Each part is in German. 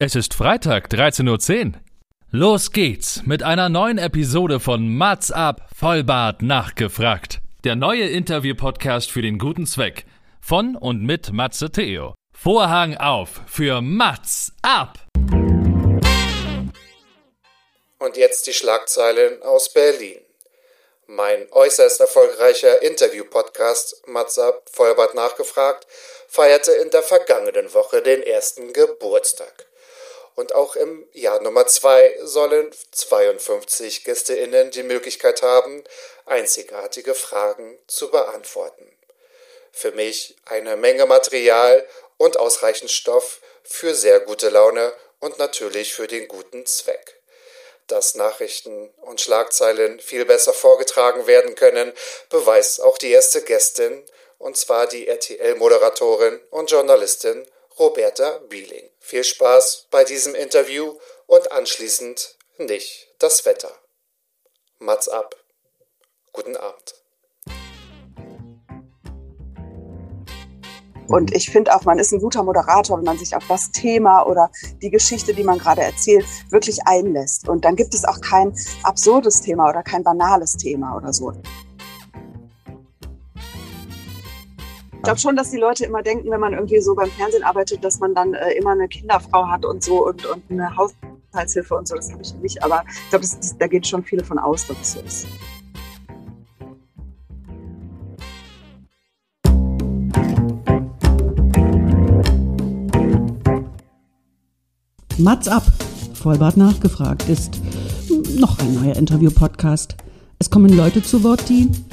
Es ist Freitag, 13.10 Uhr. Los geht's mit einer neuen Episode von Mats ab, Vollbart nachgefragt. Der neue Interview-Podcast für den guten Zweck. Von und mit Matze Theo. Vorhang auf für Mats ab! Und jetzt die Schlagzeilen aus Berlin. Mein äußerst erfolgreicher Interview-Podcast Mats ab, Vollbart nachgefragt, feierte in der vergangenen Woche den ersten Geburtstag. Und auch im Jahr Nummer zwei sollen 52 GästeInnen die Möglichkeit haben, einzigartige Fragen zu beantworten. Für mich eine Menge Material und ausreichend Stoff für sehr gute Laune und natürlich für den guten Zweck. Dass Nachrichten und Schlagzeilen viel besser vorgetragen werden können, beweist auch die erste Gästin, und zwar die RTL-Moderatorin und Journalistin Roberta Bieling. Viel Spaß bei diesem Interview und anschließend nicht das Wetter. Mats ab. Guten Abend. Und ich finde auch, man ist ein guter Moderator, wenn man sich auf das Thema oder die Geschichte, die man gerade erzählt, wirklich einlässt. Und dann gibt es auch kein absurdes Thema oder kein banales Thema oder so. Glaube schon, dass die Leute immer denken, wenn man irgendwie so beim Fernsehen arbeitet, dass man dann äh, immer eine Kinderfrau hat und so und, und eine Haushaltshilfe und so. Das habe ich nicht. Aber ich glaube, da geht schon viele von aus, dass es so ist. Mats ab, Vollbart nachgefragt, ist noch ein neuer Interview-Podcast. Es kommen Leute zu Wort, die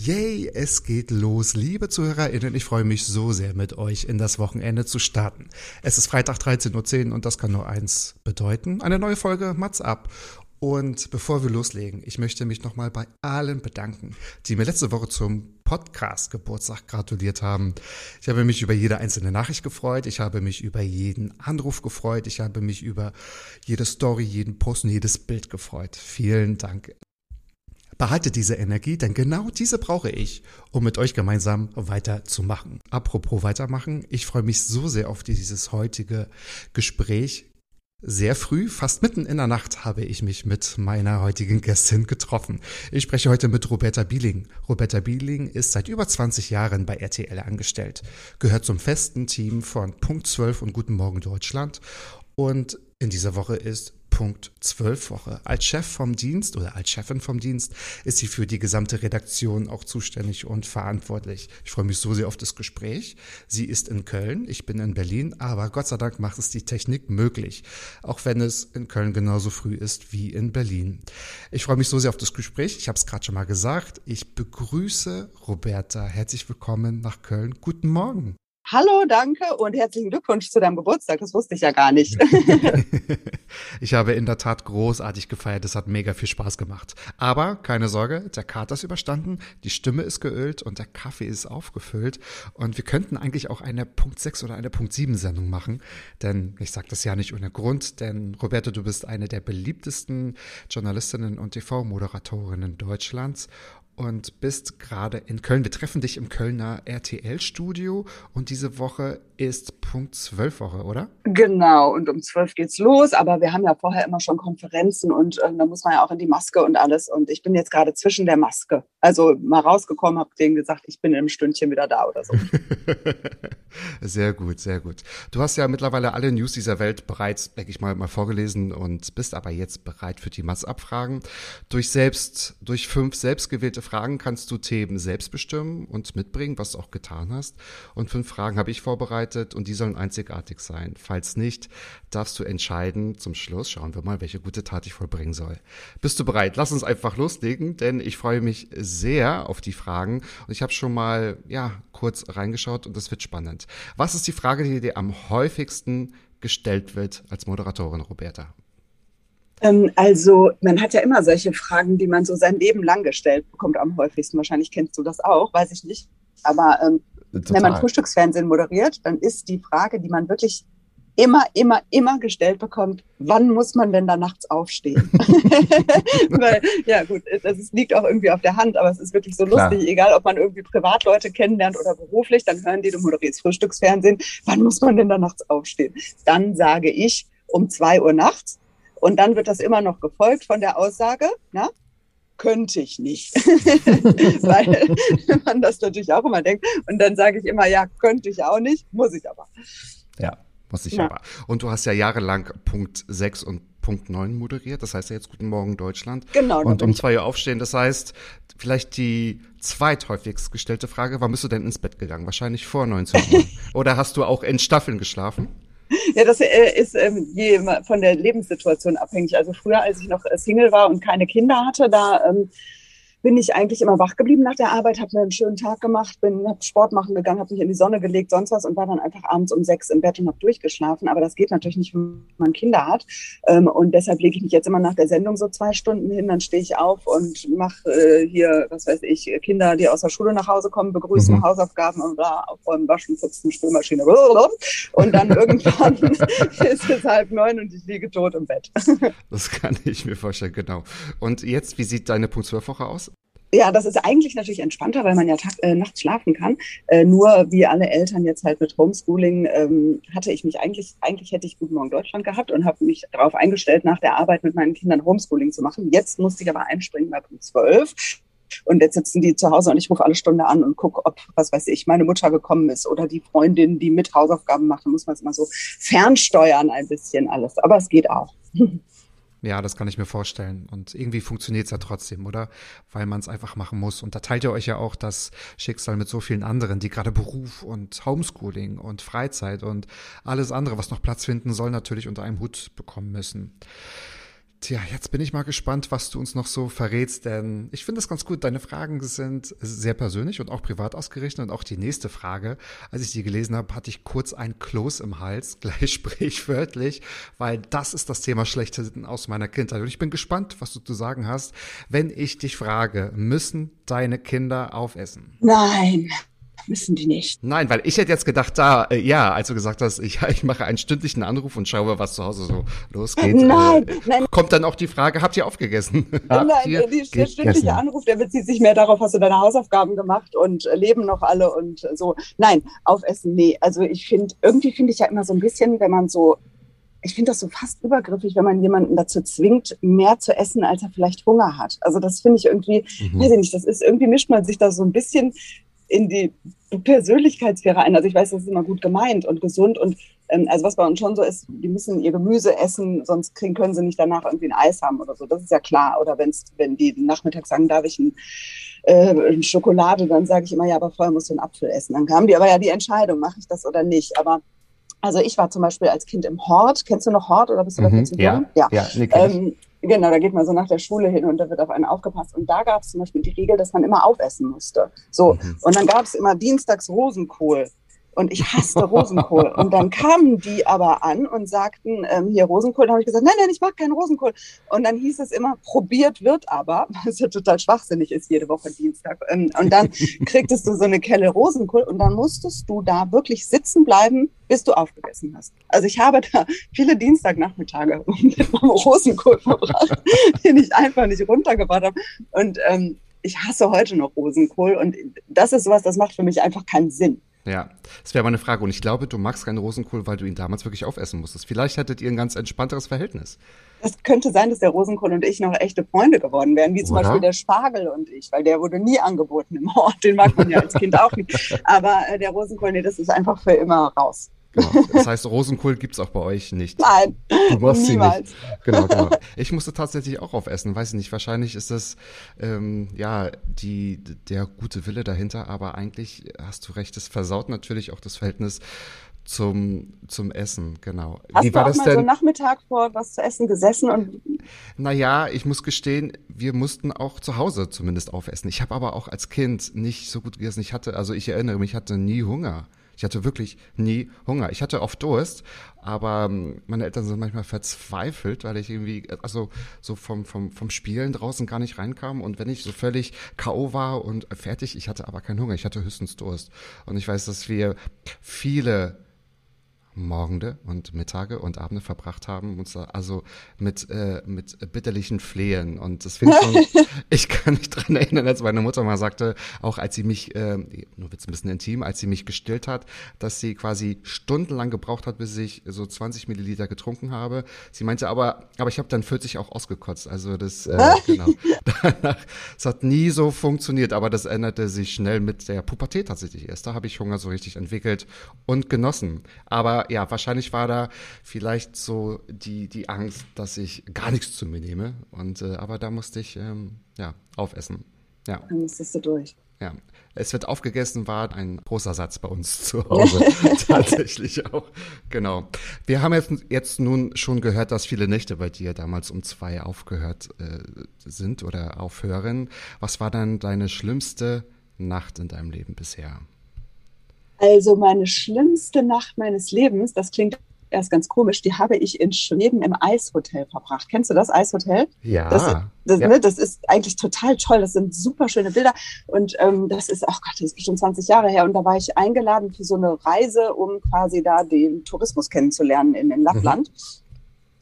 Yay, es geht los. Liebe ZuhörerInnen, ich freue mich so sehr mit euch in das Wochenende zu starten. Es ist Freitag 13.10 Uhr und das kann nur eins bedeuten. Eine neue Folge Mats ab. Und bevor wir loslegen, ich möchte mich nochmal bei allen bedanken, die mir letzte Woche zum Podcast Geburtstag gratuliert haben. Ich habe mich über jede einzelne Nachricht gefreut. Ich habe mich über jeden Anruf gefreut. Ich habe mich über jede Story, jeden Post und jedes Bild gefreut. Vielen Dank. Behalte diese Energie, denn genau diese brauche ich, um mit euch gemeinsam weiterzumachen. Apropos weitermachen, ich freue mich so sehr auf dieses heutige Gespräch. Sehr früh, fast mitten in der Nacht, habe ich mich mit meiner heutigen Gästin getroffen. Ich spreche heute mit Roberta Bieling. Roberta Bieling ist seit über 20 Jahren bei RTL angestellt, gehört zum festen Team von Punkt 12 und Guten Morgen Deutschland und in dieser Woche ist Punkt 12 Woche. Als Chef vom Dienst oder als Chefin vom Dienst ist sie für die gesamte Redaktion auch zuständig und verantwortlich. Ich freue mich so sehr auf das Gespräch. Sie ist in Köln, ich bin in Berlin, aber Gott sei Dank macht es die Technik möglich, auch wenn es in Köln genauso früh ist wie in Berlin. Ich freue mich so sehr auf das Gespräch. Ich habe es gerade schon mal gesagt. Ich begrüße Roberta. Herzlich willkommen nach Köln. Guten Morgen. Hallo, danke und herzlichen Glückwunsch zu deinem Geburtstag. Das wusste ich ja gar nicht. ich habe in der Tat großartig gefeiert. Es hat mega viel Spaß gemacht. Aber keine Sorge, der Kater ist überstanden, die Stimme ist geölt und der Kaffee ist aufgefüllt. Und wir könnten eigentlich auch eine Punkt 6 oder eine Punkt 7 Sendung machen. Denn ich sage das ja nicht ohne Grund, denn Roberto, du bist eine der beliebtesten Journalistinnen und TV-Moderatorinnen Deutschlands und bist gerade in Köln. Wir treffen dich im Kölner RTL-Studio und diese Woche ist Punkt 12 Woche, oder? Genau, und um 12 geht's los, aber wir haben ja vorher immer schon Konferenzen und äh, da muss man ja auch in die Maske und alles und ich bin jetzt gerade zwischen der Maske. Also mal rausgekommen, habe denen gesagt, ich bin in einem Stündchen wieder da oder so. sehr gut, sehr gut. Du hast ja mittlerweile alle News dieser Welt bereits, denke ich mal, mal vorgelesen und bist aber jetzt bereit für die Massabfragen. Durch selbst, durch fünf selbstgewählte Fragen kannst du Themen selbst bestimmen und mitbringen, was du auch getan hast. Und fünf Fragen habe ich vorbereitet und die sollen einzigartig sein. Falls nicht, darfst du entscheiden. Zum Schluss schauen wir mal, welche gute Tat ich vollbringen soll. Bist du bereit? Lass uns einfach loslegen, denn ich freue mich sehr auf die Fragen und ich habe schon mal, ja, kurz reingeschaut und das wird spannend. Was ist die Frage, die dir am häufigsten gestellt wird als Moderatorin, Roberta? Ähm, also man hat ja immer solche Fragen, die man so sein Leben lang gestellt bekommt am häufigsten. Wahrscheinlich kennst du das auch, weiß ich nicht. Aber ähm, wenn man Frühstücksfernsehen moderiert, dann ist die Frage, die man wirklich immer, immer, immer gestellt bekommt, wann muss man denn da nachts aufstehen? Weil, ja gut, das ist, liegt auch irgendwie auf der Hand, aber es ist wirklich so Klar. lustig, egal ob man irgendwie Privatleute kennenlernt oder beruflich, dann hören die, du moderierst Frühstücksfernsehen, wann muss man denn da nachts aufstehen? Dann sage ich um zwei Uhr nachts und dann wird das immer noch gefolgt von der Aussage, na, könnte ich nicht. Weil man das natürlich auch immer denkt. Und dann sage ich immer, ja, könnte ich auch nicht, muss ich aber. Ja, muss ich Ja. aber. Und du hast ja jahrelang Punkt 6 und Punkt 9 moderiert. Das heißt ja jetzt Guten Morgen Deutschland. Genau, Und um ich- zwei Uhr aufstehen. Das heißt, vielleicht die zweithäufigst gestellte Frage, wann bist du denn ins Bett gegangen? Wahrscheinlich vor 19 Uhr. Oder hast du auch in Staffeln geschlafen? Ja, das äh, ist je, von der Lebenssituation abhängig. Also früher, als ich noch äh, Single war und keine Kinder hatte, da ähm, bin ich eigentlich immer wach geblieben nach der Arbeit, habe mir einen schönen Tag gemacht, bin hab Sport machen gegangen, habe mich in die Sonne gelegt, sonst was und war dann einfach abends um sechs im Bett und habe durchgeschlafen. Aber das geht natürlich nicht, wenn man Kinder hat. Ähm, und deshalb lege ich mich jetzt immer nach der Sendung so zwei Stunden hin, dann stehe ich auf und mache äh, hier, was weiß ich, Kinder, die aus der Schule nach Hause kommen, begrüßen, Mhm. Hausaufgaben und bla, aufräumen, waschen, putzen, Spülmaschine. Und dann irgendwann ist es halb neun und ich liege tot im Bett. Das kann ich mir vorstellen, genau. Und jetzt, wie sieht deine Punkt 12 Woche aus? Ja, das ist eigentlich natürlich entspannter, weil man ja tag, äh, nachts schlafen kann. Äh, nur wie alle Eltern jetzt halt mit Homeschooling ähm, hatte ich mich eigentlich, eigentlich hätte ich Guten Morgen Deutschland gehabt und habe mich darauf eingestellt, nach der Arbeit mit meinen Kindern Homeschooling zu machen. Jetzt musste ich aber einspringen bei Punkt 12. Und jetzt sitzen die zu Hause und ich rufe alle Stunde an und gucke, ob, was weiß ich, meine Mutter gekommen ist oder die Freundin, die mit Hausaufgaben macht. Da muss man es mal so fernsteuern ein bisschen alles. Aber es geht auch. Ja, das kann ich mir vorstellen. Und irgendwie funktioniert es ja trotzdem, oder? Weil man es einfach machen muss. Und da teilt ihr euch ja auch das Schicksal mit so vielen anderen, die gerade Beruf und Homeschooling und Freizeit und alles andere, was noch Platz finden soll, natürlich unter einem Hut bekommen müssen. Tja, jetzt bin ich mal gespannt, was du uns noch so verrätst, denn ich finde es ganz gut. Deine Fragen sind sehr persönlich und auch privat ausgerichtet. Und auch die nächste Frage, als ich die gelesen habe, hatte ich kurz ein Kloß im Hals, gleich sprichwörtlich, weil das ist das Thema schlechthin aus meiner Kindheit. Und ich bin gespannt, was du zu sagen hast, wenn ich dich frage, müssen deine Kinder aufessen? Nein, müssen die nicht. Nein, weil ich hätte jetzt gedacht, da, äh, ja, als du gesagt hast, ich, ich mache einen stündlichen Anruf und schaue, was zu Hause so losgeht. Nein, äh, nein. Kommt dann auch die Frage, habt ihr aufgegessen? Nein, ihr der, der stündliche? Anruf, der bezieht sich mehr darauf, hast du deine Hausaufgaben gemacht und äh, leben noch alle und äh, so. Nein, aufessen, nee. Also ich finde, irgendwie finde ich ja immer so ein bisschen, wenn man so, ich finde das so fast übergriffig, wenn man jemanden dazu zwingt, mehr zu essen, als er vielleicht Hunger hat. Also das finde ich irgendwie, Mhm. weiß ich nicht, das ist, irgendwie mischt man sich da so ein bisschen in die Persönlichkeitssphäre ein. Also ich weiß, das ist immer gut gemeint und gesund und ähm, also was bei uns schon so ist, die müssen ihr Gemüse essen, sonst kriegen, können sie nicht danach irgendwie ein Eis haben oder so. Das ist ja klar. Oder wenn's, wenn die nachmittags sagen, darf ich ein, äh, eine Schokolade, dann sage ich immer, ja, aber vorher musst du einen Apfel essen. Dann haben die aber ja die Entscheidung, mache ich das oder nicht. Aber also ich war zum Beispiel als Kind im Hort. Kennst du noch Hort oder bist du da Mhm, viel zu ja, jung? ja, nee. Ähm, genau, da geht man so nach der Schule hin und da wird auf einen aufgepasst. Und da gab es zum Beispiel die Regel, dass man immer aufessen musste. So. Mhm. Und dann gab es immer dienstags Rosenkohl. Und ich hasste Rosenkohl. Und dann kamen die aber an und sagten, ähm, hier Rosenkohl. Da habe ich gesagt, nein, nein, ich mag keinen Rosenkohl. Und dann hieß es immer, probiert wird aber, was ja total schwachsinnig ist, jede Woche Dienstag. Ähm, und dann kriegtest du so eine Kelle Rosenkohl und dann musstest du da wirklich sitzen bleiben, bis du aufgegessen hast. Also ich habe da viele Dienstagnachmittage mit Rosenkohl verbracht, den ich einfach nicht runtergebracht habe. Und ähm, ich hasse heute noch Rosenkohl und das ist sowas, das macht für mich einfach keinen Sinn. Ja, das wäre meine Frage. Und ich glaube, du magst keinen Rosenkohl, weil du ihn damals wirklich aufessen musstest. Vielleicht hättet ihr ein ganz entspannteres Verhältnis. Es könnte sein, dass der Rosenkohl und ich noch echte Freunde geworden wären, wie zum Oder? Beispiel der Spargel und ich, weil der wurde nie angeboten im Hort. Den mag man ja als Kind auch nicht. Aber äh, der Rosenkohl, nee, das ist einfach für immer raus. Genau. Das heißt, Rosenkohl gibt's auch bei euch nicht. Nein, Du machst sie niemals. nicht. Genau, genau. Ich musste tatsächlich auch aufessen, weiß ich nicht. Wahrscheinlich ist das ähm, ja die der gute Wille dahinter, aber eigentlich hast du recht, es versaut natürlich auch das Verhältnis zum zum Essen, genau. Hast Wie du war auch das mal so denn? einen Nachmittag vor was zu essen gesessen und Naja, ich muss gestehen, wir mussten auch zu Hause zumindest aufessen. Ich habe aber auch als Kind nicht so gut gegessen. Ich hatte, also ich erinnere mich, ich hatte nie Hunger Ich hatte wirklich nie Hunger. Ich hatte oft Durst, aber ähm, meine Eltern sind manchmal verzweifelt, weil ich irgendwie, also so vom, vom, vom Spielen draußen gar nicht reinkam. Und wenn ich so völlig K.O. war und fertig, ich hatte aber keinen Hunger, ich hatte höchstens Durst. Und ich weiß, dass wir viele Morgende und Mittage und Abende verbracht haben, uns also mit, äh, mit bitterlichen Flehen. Und das finde ich schon, ich kann mich dran erinnern, als meine Mutter mal sagte, auch als sie mich, äh, nur wird's ein bisschen intim, als sie mich gestillt hat, dass sie quasi stundenlang gebraucht hat, bis ich so 20 Milliliter getrunken habe. Sie meinte aber, aber ich habe dann 40 auch ausgekotzt. Also das, äh, genau. Danach, es hat nie so funktioniert, aber das änderte sich schnell mit der Pubertät tatsächlich erst. Da habe ich Hunger so richtig entwickelt und genossen. Aber ja, wahrscheinlich war da vielleicht so die, die Angst, dass ich gar nichts zu mir nehme. Und, äh, aber da musste ich ähm, ja, aufessen. Ja. Dann musstest du durch. Ja, es wird aufgegessen, war ein großer Satz bei uns zu Hause. Tatsächlich auch. Genau. Wir haben jetzt, jetzt nun schon gehört, dass viele Nächte bei dir damals um zwei aufgehört äh, sind oder aufhören. Was war dann deine schlimmste Nacht in deinem Leben bisher? Also meine schlimmste Nacht meines Lebens, das klingt erst ganz komisch, die habe ich in Schweden im Eishotel verbracht. Kennst du das Eishotel? Ja. Das, das, ja. Ne, das ist eigentlich total toll. Das sind super schöne Bilder. Und ähm, das ist, ach Gott, das ist bestimmt 20 Jahre her. Und da war ich eingeladen für so eine Reise, um quasi da den Tourismus kennenzulernen in, in Lappland. Mhm.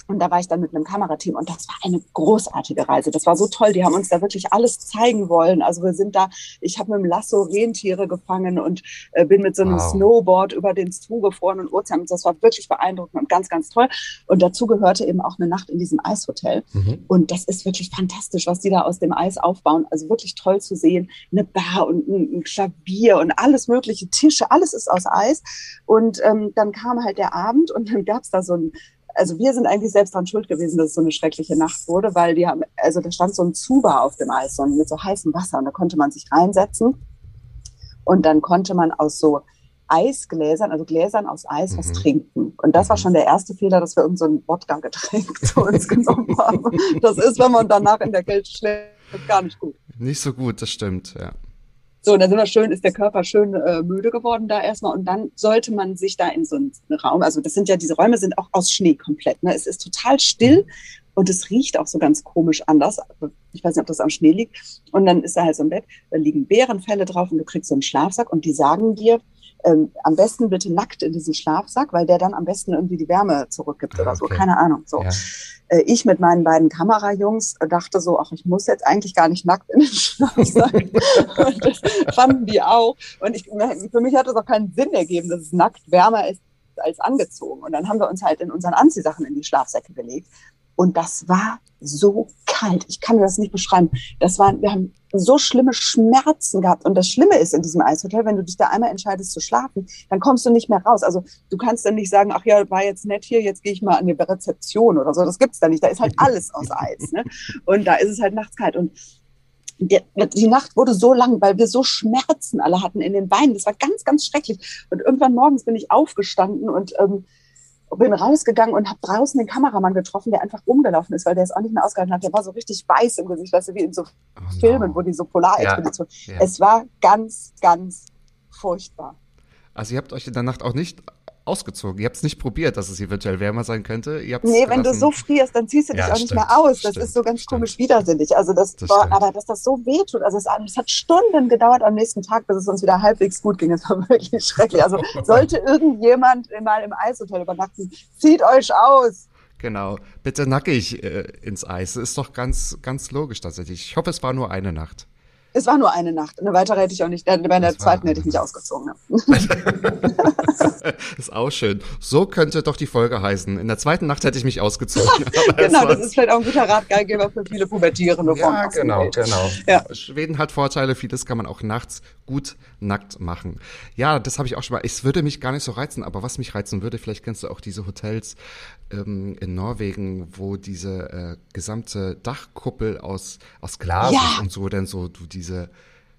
Und da war ich dann mit einem Kamerateam und das war eine großartige Reise. Das war so toll. Die haben uns da wirklich alles zeigen wollen. Also wir sind da, ich habe mit dem Lasso Rentiere gefangen und äh, bin mit so einem wow. Snowboard über den zugefrorenen Ozean. Das war wirklich beeindruckend und ganz, ganz toll. Und dazu gehörte eben auch eine Nacht in diesem Eishotel. Mhm. Und das ist wirklich fantastisch, was die da aus dem Eis aufbauen. Also wirklich toll zu sehen. Eine Bar und ein, ein Klavier und alles mögliche, Tische, alles ist aus Eis. Und ähm, dann kam halt der Abend und dann gab's da so ein also wir sind eigentlich selbst dran schuld gewesen, dass es so eine schreckliche Nacht wurde, weil die haben, also da stand so ein Zuber auf dem Eis, so mit so heißem Wasser und da konnte man sich reinsetzen und dann konnte man aus so Eisgläsern, also Gläsern aus Eis, mhm. was trinken. Und das war mhm. schon der erste Fehler, dass wir irgend so ein Wodka-Getränk zu uns genommen haben. Das ist, wenn man danach in der Kälte schläft, gar nicht gut. Nicht so gut, das stimmt, ja. So, und dann sind wir schön, ist der Körper schön äh, müde geworden da erstmal. Und dann sollte man sich da in so einen Raum, also das sind ja, diese Räume sind auch aus Schnee komplett. Ne? Es ist total still und es riecht auch so ganz komisch anders. Ich weiß nicht, ob das am Schnee liegt. Und dann ist da halt so ein Bett, da liegen Bärenfälle drauf und du kriegst so einen Schlafsack und die sagen dir, ähm, am besten bitte nackt in diesen Schlafsack, weil der dann am besten irgendwie die Wärme zurückgibt oder ah, okay. so. Keine Ahnung. So. Ja. Äh, ich mit meinen beiden Kamerajungs dachte so, ach, ich muss jetzt eigentlich gar nicht nackt in den Schlafsack. und das fanden die auch. Und ich, für mich hat es auch keinen Sinn ergeben, dass es nackt wärmer ist als angezogen. Und dann haben wir uns halt in unseren Anziehsachen in die Schlafsäcke gelegt. Und das war so kalt. Ich kann das nicht beschreiben. Das war, wir haben so schlimme Schmerzen gehabt. Und das Schlimme ist in diesem Eishotel, wenn du dich da einmal entscheidest zu schlafen, dann kommst du nicht mehr raus. Also du kannst dann nicht sagen, ach ja, war jetzt nett hier, jetzt gehe ich mal an die Rezeption oder so. Das gibt's da nicht. Da ist halt alles aus Eis. Ne? Und da ist es halt nachts kalt. Und die, die Nacht wurde so lang, weil wir so Schmerzen alle hatten in den Beinen. Das war ganz, ganz schrecklich. Und irgendwann morgens bin ich aufgestanden und ähm, bin rausgegangen und habe draußen den Kameramann getroffen, der einfach rumgelaufen ist, weil der es auch nicht mehr ausgehalten hat. Der war so richtig weiß im Gesicht, weißt du, wie in so oh, Filmen, wo die so Polarexpedition. Ja, ja. Es war ganz, ganz furchtbar. Also ihr habt euch in der Nacht auch nicht ausgezogen. Ihr habt es nicht probiert, dass es eventuell wärmer sein könnte. Ihr nee, wenn du so frierst, dann ziehst du dich ja, auch nicht mehr aus. Das stimmt, ist so ganz stimmt. komisch widersinnig. Also das, das war, stimmt. aber dass das so wehtut. Also es, es, hat Stunden gedauert am nächsten Tag, bis es uns wieder halbwegs gut ging. Es war wirklich schrecklich. Also sollte irgendjemand mal im Eishotel übernachten, zieht euch aus. Genau. Bitte nackig äh, ins Eis. Das ist doch ganz, ganz logisch tatsächlich. Ich hoffe, es war nur eine Nacht. Es war nur eine Nacht. Eine weitere hätte ich auch nicht. Bei der zweiten hätte ich mich ausgezogen. Ist auch schön. So könnte doch die Folge heißen. In der zweiten Nacht hätte ich mich ausgezogen. genau, das ist vielleicht auch ein guter Ratgeber für viele Pubertierende. Ja, genau, genau. Ja. Schweden hat Vorteile. Vieles kann man auch nachts gut nackt machen. Ja, das habe ich auch schon mal. Es würde mich gar nicht so reizen, aber was mich reizen würde, vielleicht kennst du auch diese Hotels ähm, in Norwegen, wo diese äh, gesamte Dachkuppel aus, aus Glas ja. ist und so, denn so du diese,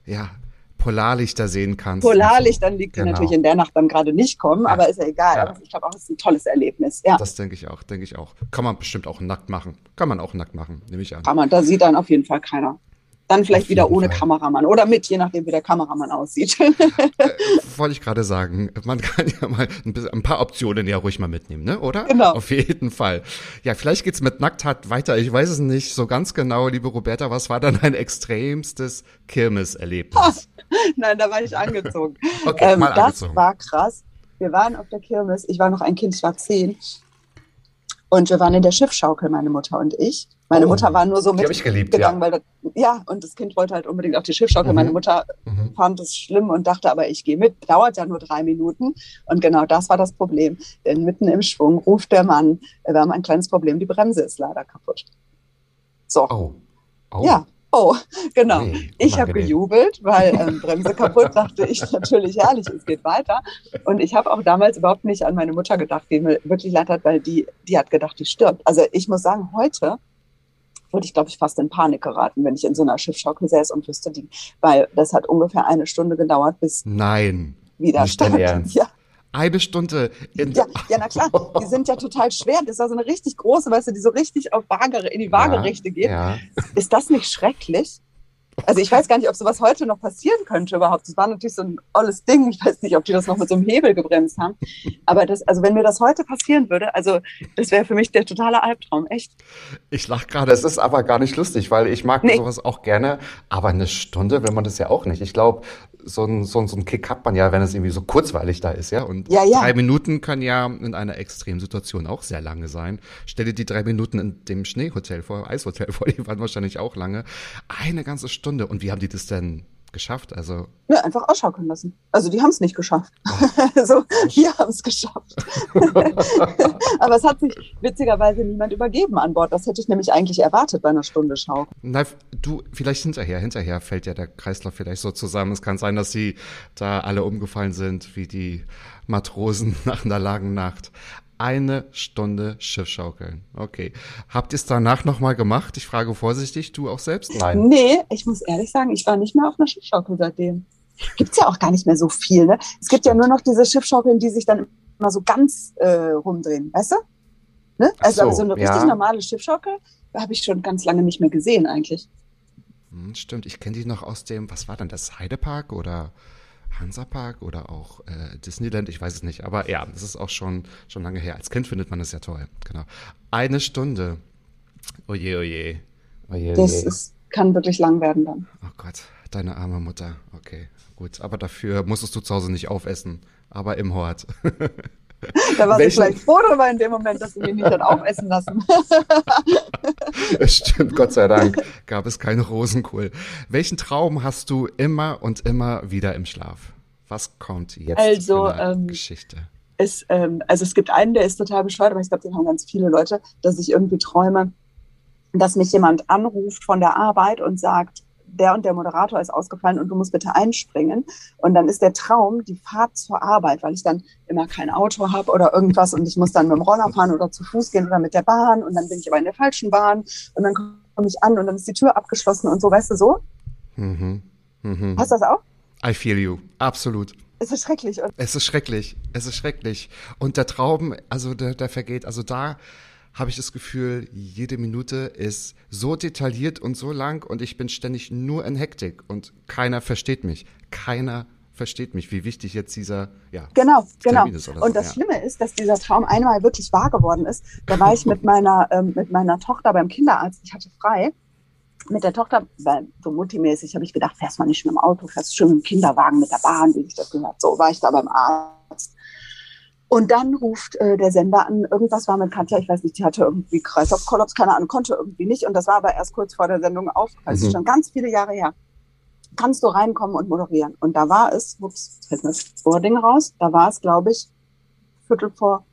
ja, Polarlichter sehen kannst. Polarlichtern so. liegt genau. natürlich in der Nacht dann gerade nicht kommen, ja. aber ist ja egal. Ja. Aber ich glaube auch, es ist ein tolles Erlebnis. Ja. Das denke ich auch, denke ich auch. Kann man bestimmt auch nackt machen. Kann man auch nackt machen, nehme ich an. Kann man, da sieht dann auf jeden Fall keiner. Dann vielleicht wieder ohne Fall. Kameramann oder mit, je nachdem, wie der Kameramann aussieht. Äh, wollte ich gerade sagen, man kann ja mal ein, bisschen, ein paar Optionen ja ruhig mal mitnehmen, ne? oder? Genau. Auf jeden Fall. Ja, vielleicht geht's mit Nacktheit weiter. Ich weiß es nicht so ganz genau, liebe Roberta. Was war dann dein extremstes Kirmeserlebnis? Nein, da war ich angezogen. Okay, ähm, mal das angezogen. war krass. Wir waren auf der Kirmes. Ich war noch ein Kind, ich war zehn. Und wir waren in der Schiffschaukel, meine Mutter und ich. Meine Oh, Mutter war nur so mitgegangen, weil das, ja, und das Kind wollte halt unbedingt auf die Schiffschaukel. Mhm. Meine Mutter Mhm. fand es schlimm und dachte, aber ich gehe mit. Dauert ja nur drei Minuten. Und genau das war das Problem. Denn mitten im Schwung ruft der Mann, äh, wir haben ein kleines Problem, die Bremse ist leider kaputt. So, Oh. oh. ja, oh, genau. Ui, Ich habe gejubelt, weil ähm, Bremse kaputt, dachte ich natürlich herrlich, es geht weiter. Und ich habe auch damals überhaupt nicht an meine Mutter gedacht, die mir wirklich leid hat, weil die, die hat gedacht, die stirbt. Also ich muss sagen, heute würde ich, glaube ich, fast in Panik geraten, wenn ich in so einer Schiffschaukel säß und wüsste, die, weil das hat ungefähr eine Stunde gedauert, bis Nein. wieder stand. Ja, Eine Stunde in ja, ja, na klar, die sind ja total schwer. Das war so eine richtig große, weißt du, die so richtig auf Waage, in die Waagerechte geht. Ja. Ist das nicht schrecklich? Also ich weiß gar nicht, ob sowas heute noch passieren könnte überhaupt. Das war natürlich so ein olles Ding. Ich weiß nicht, ob die das noch mit so einem Hebel gebremst haben. Aber das, also wenn mir das heute passieren würde, also das wäre für mich der totale Albtraum, echt. Ich lach gerade, es ist aber gar nicht lustig, weil ich mag Nee. sowas auch gerne, aber eine Stunde will man das ja auch nicht. Ich glaube, so ein, so, ein, so ein Kick hat man ja, wenn es irgendwie so kurzweilig da ist, ja. Und Ja, ja. drei Minuten kann ja in einer Extremsituation auch sehr lange sein. Stell dir die drei Minuten in dem Schneehotel vor, Eishotel vor, die waren wahrscheinlich auch lange. Eine ganze Stunde. Und wie haben die das denn geschafft? Also, Ja, einfach ausschaukeln lassen. Also die haben es nicht geschafft. so, wir haben es geschafft. Aber es hat sich witzigerweise niemand übergeben an Bord. Das hätte ich nämlich eigentlich erwartet bei einer Stunde Schau. na, du, vielleicht hinterher, hinterher fällt ja der Kreislauf vielleicht so zusammen. Es kann sein, dass sie da alle umgefallen sind, wie die Matrosen nach einer langen Nacht. Eine Stunde Schiffschaukeln. Okay. Habt ihr es danach nochmal gemacht? Ich frage vorsichtig, du auch selbst? Nein. Nee, ich muss ehrlich sagen, ich war nicht mehr auf einer Schiffschaukel seitdem. Gibt's ja auch gar nicht mehr so viel. Ne? Es gibt ja nur noch diese Schiffschaukeln, die sich dann immer so ganz äh, rumdrehen, weißt du? Ne? Also so, so eine richtig ja. normale Schiffschaukel habe ich schon ganz lange nicht mehr gesehen eigentlich. Hm, stimmt, ich kenne die noch aus dem, was war denn das, Heidepark oder Hansapark oder auch äh, Disneyland, ich weiß es nicht. Aber ja, das ist auch schon, schon lange her. Als Kind findet man das ja toll. Genau. Eine Stunde. Oje, oje. Oje, Das oje. ist, kann wirklich lang werden dann. Oh Gott, deine arme Mutter. Okay, gut. Aber dafür musstest du zu Hause nicht aufessen. Aber im Hort. Da war Welchen- ich vielleicht froh drüber in dem Moment, dass sie mich nicht hat aufessen lassen. Stimmt, Gott sei Dank gab es keinen Rosenkohl. Welchen Traum hast du immer und immer wieder im Schlaf? Was kommt jetzt Also, für eine ähm, Geschichte? es, ähm, also es gibt einen, der ist total bescheuert, aber ich glaube, den haben ganz viele Leute, dass ich irgendwie träume, dass mich jemand anruft von der Arbeit und sagt, der und der Moderator ist ausgefallen und du musst bitte einspringen. Und dann ist der Traum die Fahrt zur Arbeit, weil ich dann immer kein Auto habe oder irgendwas und ich muss dann mit dem Roller fahren oder zu Fuß gehen oder mit der Bahn und dann bin ich aber in der falschen Bahn und dann komme ich an und dann ist die Tür abgeschlossen und so, weißt du so? Mhm. Mhm. Hast du das auch? I feel you. Absolut. Es ist schrecklich. Es ist schrecklich. Es ist schrecklich. Und der Traum, also der, der vergeht. Also da habe ich das Gefühl, jede Minute ist so detailliert und so lang und ich bin ständig nur in Hektik und keiner versteht mich. Keiner versteht mich, wie wichtig jetzt dieser, ja. Genau, genau. So, Und das ja. Schlimme ist, dass dieser Traum einmal wirklich wahr geworden ist. Da war ich mit meiner, ähm, mit meiner Tochter beim Kinderarzt. Ich hatte frei. Mit der Tochter, weil so multimäßig habe ich gedacht, fährst mal nicht mit dem Auto, fährst schön mit dem Kinderwagen, mit der Bahn, wie sich das gehört. So war ich da beim Arzt. Und dann ruft äh, der Sender an, irgendwas war mit Katja, ich weiß nicht, die hatte irgendwie Kreislaufkollaps, keine Ahnung, konnte irgendwie nicht. Und das war aber erst kurz vor der Sendung auf, also Mhm. schon ganz viele Jahre her. Kannst du reinkommen und moderieren? Und da war es, ups, jetzt fällt mir das Wording raus, da war es, glaube ich, Viertel vor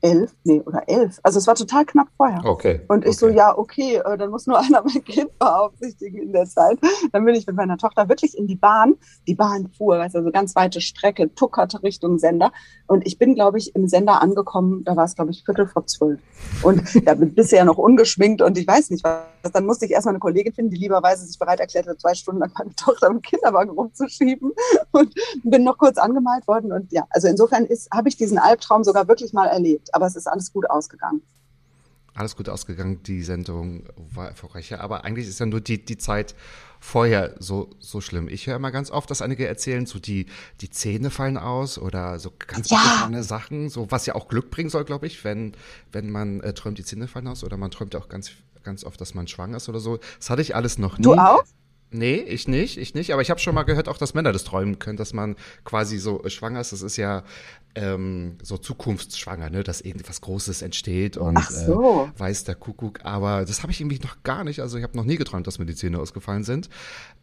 elf, nee, oder elf. Also es war total knapp vorher. Okay. Und ich so, okay. ja, okay, äh, dann muss nur einer mein Kind beaufsichtigen in der Zeit. Dann bin ich mit meiner Tochter wirklich in die Bahn. Die Bahn fuhr, weißt du, so ganz weite Strecke, tuckerte Richtung Sender. Und ich bin, glaube ich, im Sender angekommen, da war es, glaube ich, Viertel vor zwölf. Und da bin bisher noch ungeschminkt und ich weiß nicht was. Dann musste ich erstmal eine Kollegin finden, die lieberweise sich bereit erklärte, zwei Stunden lang meine Tochter im Kinderwagen rumzuschieben. Und bin noch kurz angemalt worden. Und ja, also insofern habe ich diesen Albtraum sogar wirklich mal erlebt. Aber es ist alles gut ausgegangen. alles gut ausgegangen. Die Sendung war erfolgreich. Ja, aber eigentlich ist ja nur die, die Zeit vorher so, so schlimm. Ich höre immer ganz oft, dass einige erzählen, so die, die Zähne fallen aus oder so ganz Ja. abgefahrene Sachen, so was ja auch Glück bringen soll, glaube ich, wenn, wenn man äh, träumt, die Zähne fallen aus oder man träumt auch ganz, ganz oft, dass man schwanger ist oder so. Das hatte ich alles noch nie. Du auch? Nee, ich nicht, ich nicht. Aber ich habe schon mal gehört, auch dass Männer das träumen können, dass man quasi so äh, schwanger ist. Das ist ja ähm, so zukunftsschwanger, ne? dass irgendwas Großes entsteht und Ach so. äh, weiß der Kuckuck. Aber das habe ich irgendwie noch gar nicht. Also ich habe noch nie geträumt, dass mir die Zähne ausgefallen sind,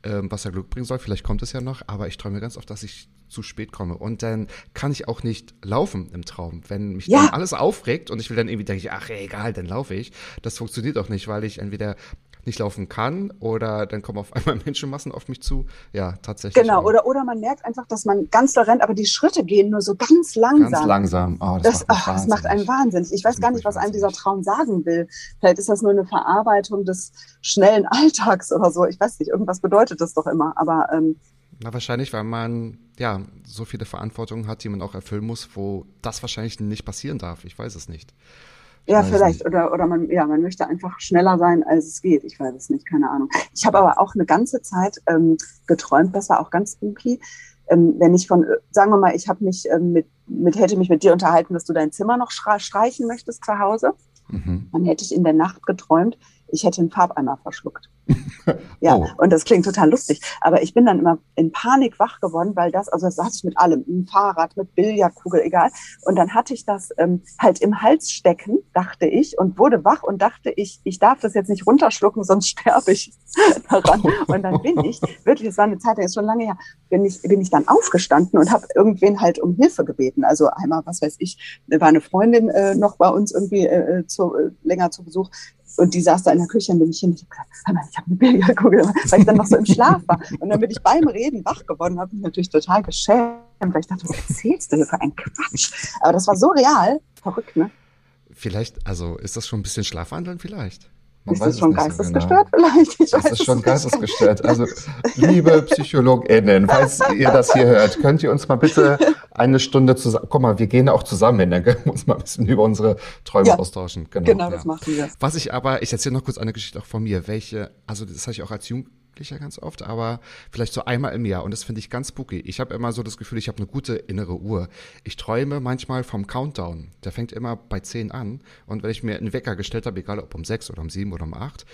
ähm, was ja Glück bringen soll. Vielleicht kommt es ja noch. Aber ich träume ganz oft, dass ich zu spät komme. Und dann kann ich auch nicht laufen im Traum. Wenn mich Ja. dann alles aufregt und ich will dann irgendwie denke, ich, ach egal, dann laufe ich. Das funktioniert auch nicht, weil ich entweder nicht laufen kann oder dann kommen auf einmal Menschenmassen auf mich zu. Ja, tatsächlich. Genau, oder, oder man merkt einfach, dass man ganz doll rennt, aber die Schritte gehen nur so ganz langsam. Ganz langsam. Oh, Das, das, macht, ach, das macht einen wahnsinnig. wahnsinnig. Ich weiß gar nicht, was einem dieser. Traum sagen will. Vielleicht ist das nur eine Verarbeitung des schnellen Alltags oder so. Ich weiß nicht, irgendwas bedeutet das doch immer. Aber ähm, Na, wahrscheinlich, weil man ja so viele Verantwortungen hat, die man auch erfüllen muss, wo das wahrscheinlich nicht passieren darf. Ich weiß es nicht. Ja, vielleicht. nicht. Oder, oder man, ja, man möchte einfach schneller sein, als es geht. Ich weiß es nicht, keine Ahnung. Ich habe aber auch eine ganze Zeit ähm, geträumt, das war auch ganz spooky. Ähm, wenn ich von, äh, sagen wir mal, ich habe mich ähm, mit, mit, hätte mich mit dir unterhalten, dass du dein Zimmer noch streichen möchtest zu Hause. Mhm. Dann hätte ich in der Nacht geträumt, ich hätte einen Farbeimer verschluckt. Ja, Oh. und das klingt total lustig. Aber ich bin dann immer in Panik wach geworden, weil das, also das hatte ich mit allem, mit dem Fahrrad, mit Billardkugel, egal. Und dann hatte ich das ähm, halt im Hals stecken, dachte ich, und wurde wach und dachte ich, ich darf das jetzt nicht runterschlucken, sonst sterbe ich daran. Und dann bin ich, wirklich, es war eine Zeit, das ist schon lange her, bin ich, bin ich dann aufgestanden und habe irgendwen halt um Hilfe gebeten. Also einmal, was weiß ich, war eine Freundin äh, noch bei uns irgendwie äh, zu, äh, länger zu Besuch. Und die saß da in der Küche und bin ich hin. Ich habe gesagt, ich habe eine Billardkugel, weil ich dann noch so im Schlaf war. Und dann bin ich beim Reden wach geworden, habe mich natürlich total geschämt, weil ich dachte, was erzählst du hier für ein Quatsch? Aber das war so real, verrückt, ne? Vielleicht, also ist das schon ein bisschen Schlafwandeln vielleicht? Man ist weiß das schon so geistesgestört genau. vielleicht? Ich Das ist schon geistesgestört. Also, liebe PsychologInnen, falls ihr das hier hört, könnt ihr uns mal bitte eine Stunde zusammen, guck mal, wir gehen auch zusammen hin, dann können wir uns mal ein bisschen über unsere Träume Ja. austauschen. Genau, Genau, ja. das machen wir. Was ich aber, ich erzähle noch kurz eine Geschichte auch von mir, welche, also das hatte ich auch als Jugendlicher ganz oft, aber vielleicht so einmal im Jahr und das finde ich ganz spooky. Ich habe immer so das Gefühl, ich habe eine gute innere Uhr. Ich träume manchmal vom Countdown. Der fängt immer bei 10 an und wenn ich mir einen Wecker gestellt habe, egal ob um 6 oder um 7 oder um 8,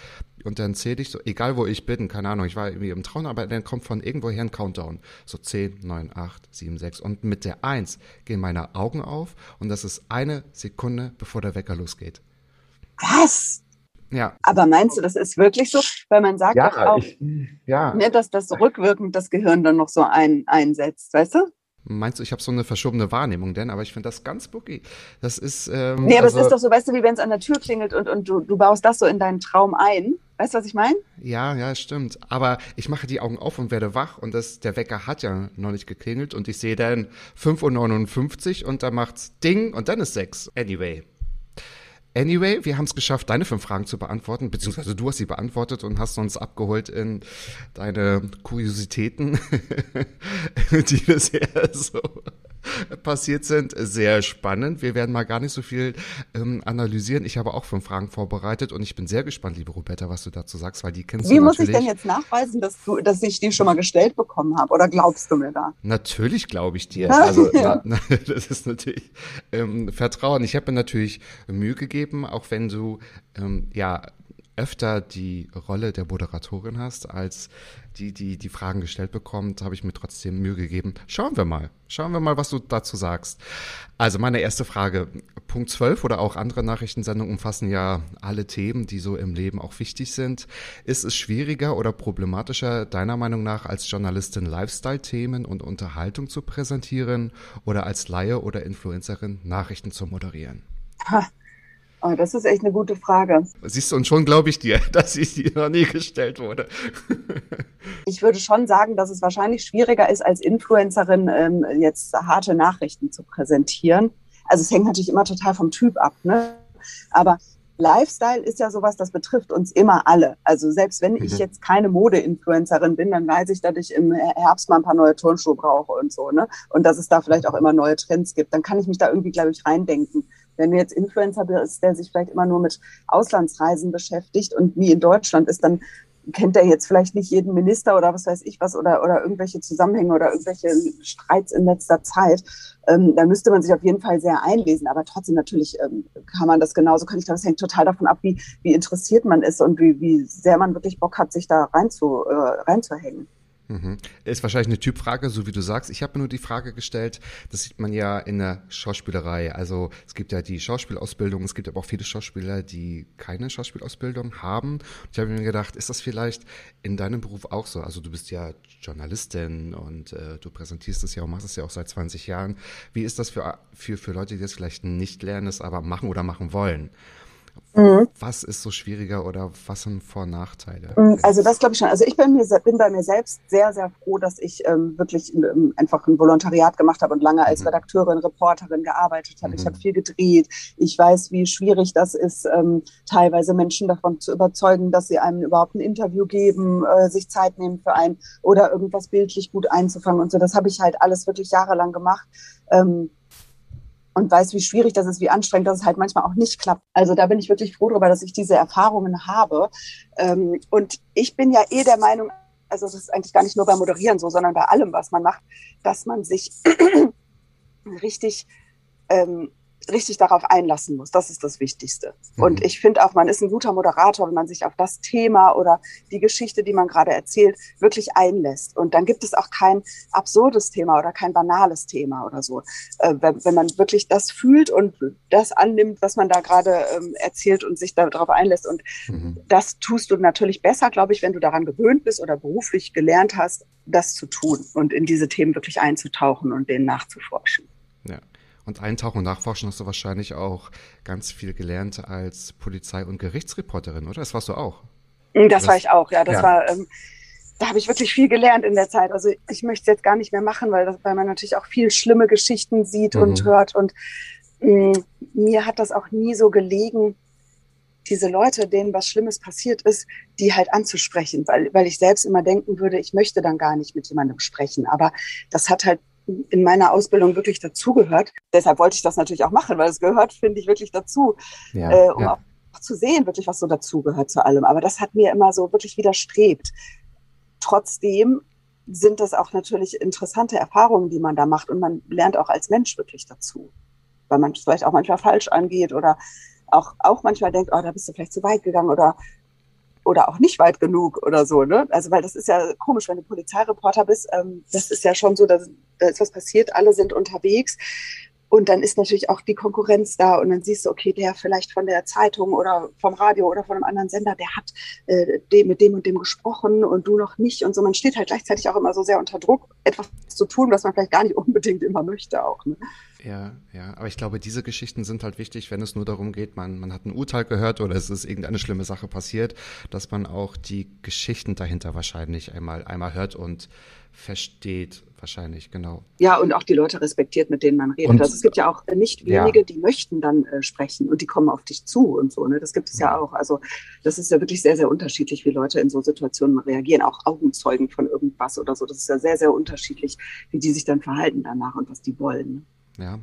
und dann zähle ich so, egal wo ich bin, keine Ahnung, ich war irgendwie im Traum, aber dann kommt von irgendwoher ein Countdown. So 10, 9, 8, 7, 6 und mit der 1 gehen meine Augen auf und das ist eine Sekunde, bevor der Wecker losgeht. Was? Ja, Aber meinst du, das ist wirklich so? Weil man sagt doch Ja, auch, ich, ja. ne, dass das rückwirkend das Gehirn dann noch so ein, einsetzt, weißt du? Meinst du, ich habe so eine verschobene Wahrnehmung denn? Aber ich finde das ganz spooky. Das ist. Ähm, Nee, aber also, es ist doch so, weißt du, wie wenn es an der Tür klingelt und, und du, du baust das so in deinen Traum ein. Weißt du, was ich meine? Ja, ja, stimmt. Aber ich mache die Augen auf und werde wach und das, der Wecker hat ja noch nicht geklingelt und ich sehe dann 5.59 Uhr und da macht's Ding und dann ist 6. Anyway. Anyway, wir haben es geschafft, deine fünf Fragen zu beantworten, beziehungsweise du hast sie beantwortet und hast uns abgeholt in deine Kuriositäten, die bisher so passiert sind. Sehr spannend. Wir werden mal gar nicht so viel ähm, analysieren. Ich habe auch fünf Fragen vorbereitet und ich bin sehr gespannt, liebe Roberta, was du dazu sagst, weil die kennst Wie du muss ich natürlich. denn jetzt nachweisen, dass, du, dass ich die schon mal gestellt bekommen habe? Oder glaubst du mir da? Natürlich glaube ich dir. Also na, na, das ist natürlich ähm, Vertrauen. Ich habe mir natürlich Mühe gegeben, auch wenn du ähm, ja öfter die Rolle der Moderatorin hast, als die, die die Fragen gestellt bekommt, habe ich mir trotzdem Mühe gegeben. Schauen wir mal. Schauen wir mal, was du dazu sagst. Also meine erste Frage. Punkt 12 oder auch andere Nachrichtensendungen umfassen ja alle Themen, die so im Leben auch wichtig sind. Ist es schwieriger oder problematischer, deiner Meinung nach, als Journalistin Lifestyle-Themen und Unterhaltung zu präsentieren oder als Laie oder Influencerin Nachrichten zu moderieren? Oh, das ist echt eine gute Frage. Siehst du, und schon glaube ich dir, dass sie dir noch nie gestellt wurde. Ich würde schon sagen, dass es wahrscheinlich schwieriger ist, als Influencerin ähm, jetzt harte Nachrichten zu präsentieren. Also es hängt natürlich immer total vom Typ ab, ne? Aber Lifestyle ist ja sowas, das betrifft uns immer alle. Also selbst wenn ich Mhm. jetzt keine Mode-Influencerin bin, dann weiß ich, dass ich im Herbst mal ein paar neue Turnschuhe brauche und so, ne? Und dass es da vielleicht auch immer neue Trends gibt. Dann kann ich mich da irgendwie, glaube ich, reindenken. Wenn du jetzt Influencer bist, der sich vielleicht immer nur mit Auslandsreisen beschäftigt und nie in Deutschland ist, dann kennt er jetzt vielleicht nicht jeden Minister oder was weiß ich was oder, oder irgendwelche Zusammenhänge oder irgendwelche Streits in letzter Zeit. Ähm, da müsste man sich auf jeden Fall sehr einlesen. Aber trotzdem natürlich ähm, kann man das genauso, kann ich glaube, es hängt total davon ab, wie, wie interessiert man ist und wie, wie sehr man wirklich Bock hat, sich da rein zu, äh, reinzuhängen. Mhm. Ist wahrscheinlich eine Typfrage, so wie du sagst. Ich habe mir nur die Frage gestellt, das sieht man ja in der Schauspielerei. Also es gibt ja die Schauspielausbildung, es gibt aber auch viele Schauspieler, die keine Schauspielausbildung haben. Ich habe mir gedacht, ist das vielleicht in deinem Beruf auch so? Also du bist ja Journalistin und äh, du präsentierst es ja und machst es ja auch seit 20 Jahren. Wie ist das für, für, für Leute, die das vielleicht nicht lernen, es aber machen oder machen wollen? Mhm. Was ist so schwieriger oder was sind Vor- und Nachteile? Mhm, also das glaube ich schon. Also ich bin, mir, bin bei mir selbst sehr, sehr froh, dass ich ähm, wirklich ähm, einfach ein Volontariat gemacht habe und lange als mhm. Redakteurin, Reporterin gearbeitet habe. Mhm. Ich habe viel gedreht. Ich weiß, wie schwierig das ist, ähm, teilweise Menschen davon zu überzeugen, dass sie einem überhaupt ein Interview geben, äh, sich Zeit nehmen für einen oder irgendwas bildlich gut einzufangen und so. Das habe ich halt alles wirklich jahrelang gemacht. Ähm, und weiß, wie schwierig das ist, wie anstrengend das halt manchmal auch nicht klappt. Also da bin ich wirklich froh darüber, dass ich diese Erfahrungen habe. Ähm, und ich bin ja eh der Meinung, also es ist eigentlich gar nicht nur beim Moderieren so, sondern bei allem, was man macht, dass man sich richtig ähm, richtig darauf einlassen muss. Das ist das Wichtigste. Mhm. Und ich finde auch, man ist ein guter Moderator, wenn man sich auf das Thema oder die Geschichte, die man gerade erzählt, wirklich einlässt. Und dann gibt es auch kein absurdes Thema oder kein banales Thema oder so. Äh, wenn, wenn, man wirklich das fühlt und das annimmt, was man da gerade ähm, erzählt und sich darauf einlässt. Und mhm. das tust du natürlich besser, glaube ich, wenn du daran gewöhnt bist oder beruflich gelernt hast, das zu tun und in diese Themen wirklich einzutauchen und denen nachzuforschen. Ja. Und eintauchen und nachforschen hast du wahrscheinlich auch ganz viel gelernt als Polizei- und Gerichtsreporterin, oder? Das warst du auch. Das, das war ich auch, ja. Das ja. war, ähm, da habe ich wirklich viel gelernt in der Zeit. Also ich möchte es jetzt gar nicht mehr machen, weil, das, weil man natürlich auch viel schlimme Geschichten sieht mhm. und hört. Und mh, mm, mir hat das auch nie so gelegen, diese Leute, denen was Schlimmes passiert ist, die halt anzusprechen, weil, weil ich selbst immer denken würde, ich möchte dann gar nicht mit jemandem sprechen. Aber das hat halt in meiner Ausbildung wirklich dazugehört. Deshalb wollte ich das natürlich auch machen, weil es gehört, finde ich, wirklich dazu, ja, äh, um ja. auch zu sehen, wirklich, was so dazugehört zu allem. Aber das hat mir immer so wirklich widerstrebt. Trotzdem sind das auch natürlich interessante Erfahrungen, die man da macht und man lernt auch als Mensch wirklich dazu, weil man es vielleicht auch manchmal falsch angeht oder auch, auch manchmal denkt, oh, da bist du vielleicht zu weit gegangen oder oder auch nicht weit genug oder so, ne? Also weil das ist ja komisch, wenn du Polizeireporter bist, ähm, das ist ja schon so, dass da ist was passiert, alle sind unterwegs. Und dann ist natürlich auch die Konkurrenz da und dann siehst du, okay, der vielleicht von der Zeitung oder vom Radio oder von einem anderen Sender, der hat äh, dem, mit dem und dem gesprochen und du noch nicht und so. Man steht halt gleichzeitig auch immer so sehr unter Druck, etwas zu tun, was man vielleicht gar nicht unbedingt immer möchte auch. Ne? Ja, ja, aber ich glaube, diese Geschichten sind halt wichtig, wenn es nur darum geht, man, man hat ein Urteil gehört oder es ist irgendeine schlimme Sache passiert, dass man auch die Geschichten dahinter wahrscheinlich einmal, einmal hört und versteht, wahrscheinlich, genau. Ja, und auch die Leute respektiert, mit denen man redet. Und, also es gibt ja auch nicht wenige, ja. die möchten dann äh, sprechen und die kommen auf dich zu und so. Ne? Das gibt es ja. ja auch. Also das ist ja wirklich sehr, sehr unterschiedlich, wie Leute in so Situationen reagieren. Auch Augenzeugen von irgendwas oder so. Das ist ja sehr, sehr unterschiedlich, wie die sich dann verhalten danach und was die wollen. Ne? Ja,